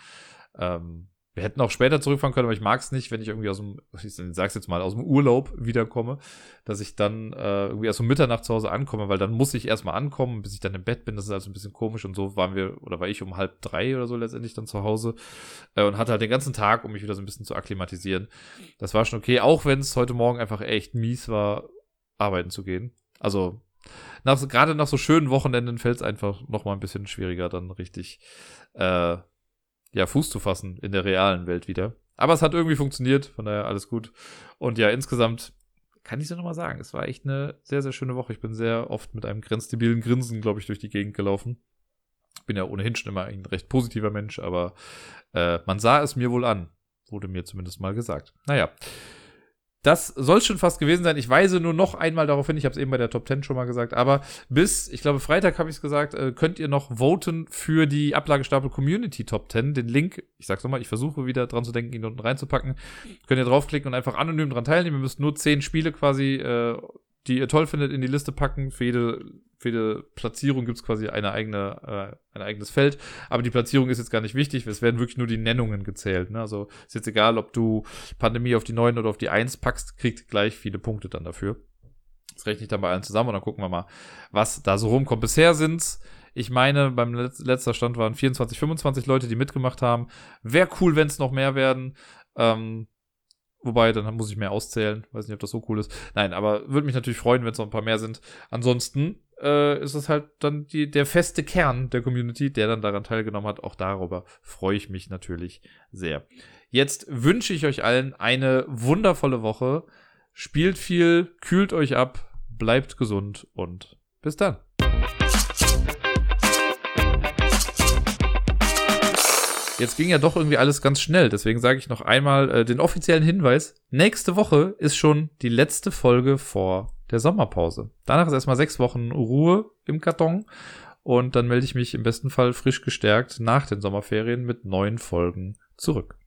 Ähm, wir hätten auch später zurückfahren können, aber ich mag es nicht, wenn ich irgendwie aus dem, ich sag's jetzt mal, aus dem Urlaub wiederkomme, dass ich dann äh, irgendwie erst um Mitternacht zu Hause ankomme, weil dann muss ich erstmal ankommen, bis ich dann im Bett bin. Das ist also ein bisschen komisch und so waren wir, oder war ich um halb drei oder so letztendlich dann zu Hause äh, und hatte halt den ganzen Tag, um mich wieder so ein bisschen zu akklimatisieren. Das war schon okay, auch wenn es heute Morgen einfach echt mies war, arbeiten zu gehen. Also nach, gerade nach so schönen Wochenenden fällt es einfach noch mal ein bisschen schwieriger, dann richtig äh, ja, Fuß zu fassen in der realen Welt wieder. Aber es hat irgendwie funktioniert, von daher alles gut. Und ja, insgesamt kann ich es ja nochmal sagen, es war echt eine sehr, sehr schöne Woche. Ich bin sehr oft mit einem grenzdebilen Grinsen, glaube ich, durch die Gegend gelaufen. Bin ja ohnehin schon immer ein recht positiver Mensch, aber äh, man sah es mir wohl an, wurde mir zumindest mal gesagt. Naja, das soll schon fast gewesen sein. Ich weise nur noch einmal darauf hin, ich habe es eben bei der Top 10 schon mal gesagt, aber bis, ich glaube, Freitag habe ich es gesagt, äh, könnt ihr noch voten für die Ablagestapel Community Top 10. Den Link, ich sag's nochmal, ich versuche wieder dran zu denken, ihn unten reinzupacken. Könnt ihr draufklicken und einfach anonym dran teilnehmen. Ihr müsst nur 10 Spiele quasi äh, die ihr toll findet, in die Liste packen. Für jede, für jede Platzierung gibt's quasi eine eigene, äh, ein eigenes Feld. Aber die Platzierung ist jetzt gar nicht wichtig. Es werden wirklich nur die Nennungen gezählt. Ne? Also ist jetzt egal, ob du Pandemie auf die 9 oder auf die 1 packst, kriegt gleich viele Punkte dann dafür. Das rechne ich dann bei allen zusammen und dann gucken wir mal, was da so rumkommt. Bisher sind's ich meine, beim letzter Stand waren 24, 25 Leute, die mitgemacht haben. Wäre cool, wenn es noch mehr werden. Ähm, Wobei, dann muss ich mehr auszählen. Weiß nicht, ob das so cool ist. Nein, aber würde mich natürlich freuen, wenn es noch ein paar mehr sind. Ansonsten äh, ist es halt dann die, der feste Kern der Community, der dann daran teilgenommen hat. Auch darüber freue ich mich natürlich sehr. Jetzt wünsche ich euch allen eine wundervolle Woche. Spielt viel, kühlt euch ab, bleibt gesund und bis dann. Jetzt ging ja doch irgendwie alles ganz schnell, deswegen sage ich noch einmal äh, den offiziellen Hinweis. Nächste Woche ist schon die letzte Folge vor der Sommerpause. Danach ist erstmal sechs Wochen Ruhe im Karton und dann melde ich mich im besten Fall frisch gestärkt nach den Sommerferien mit neuen Folgen zurück.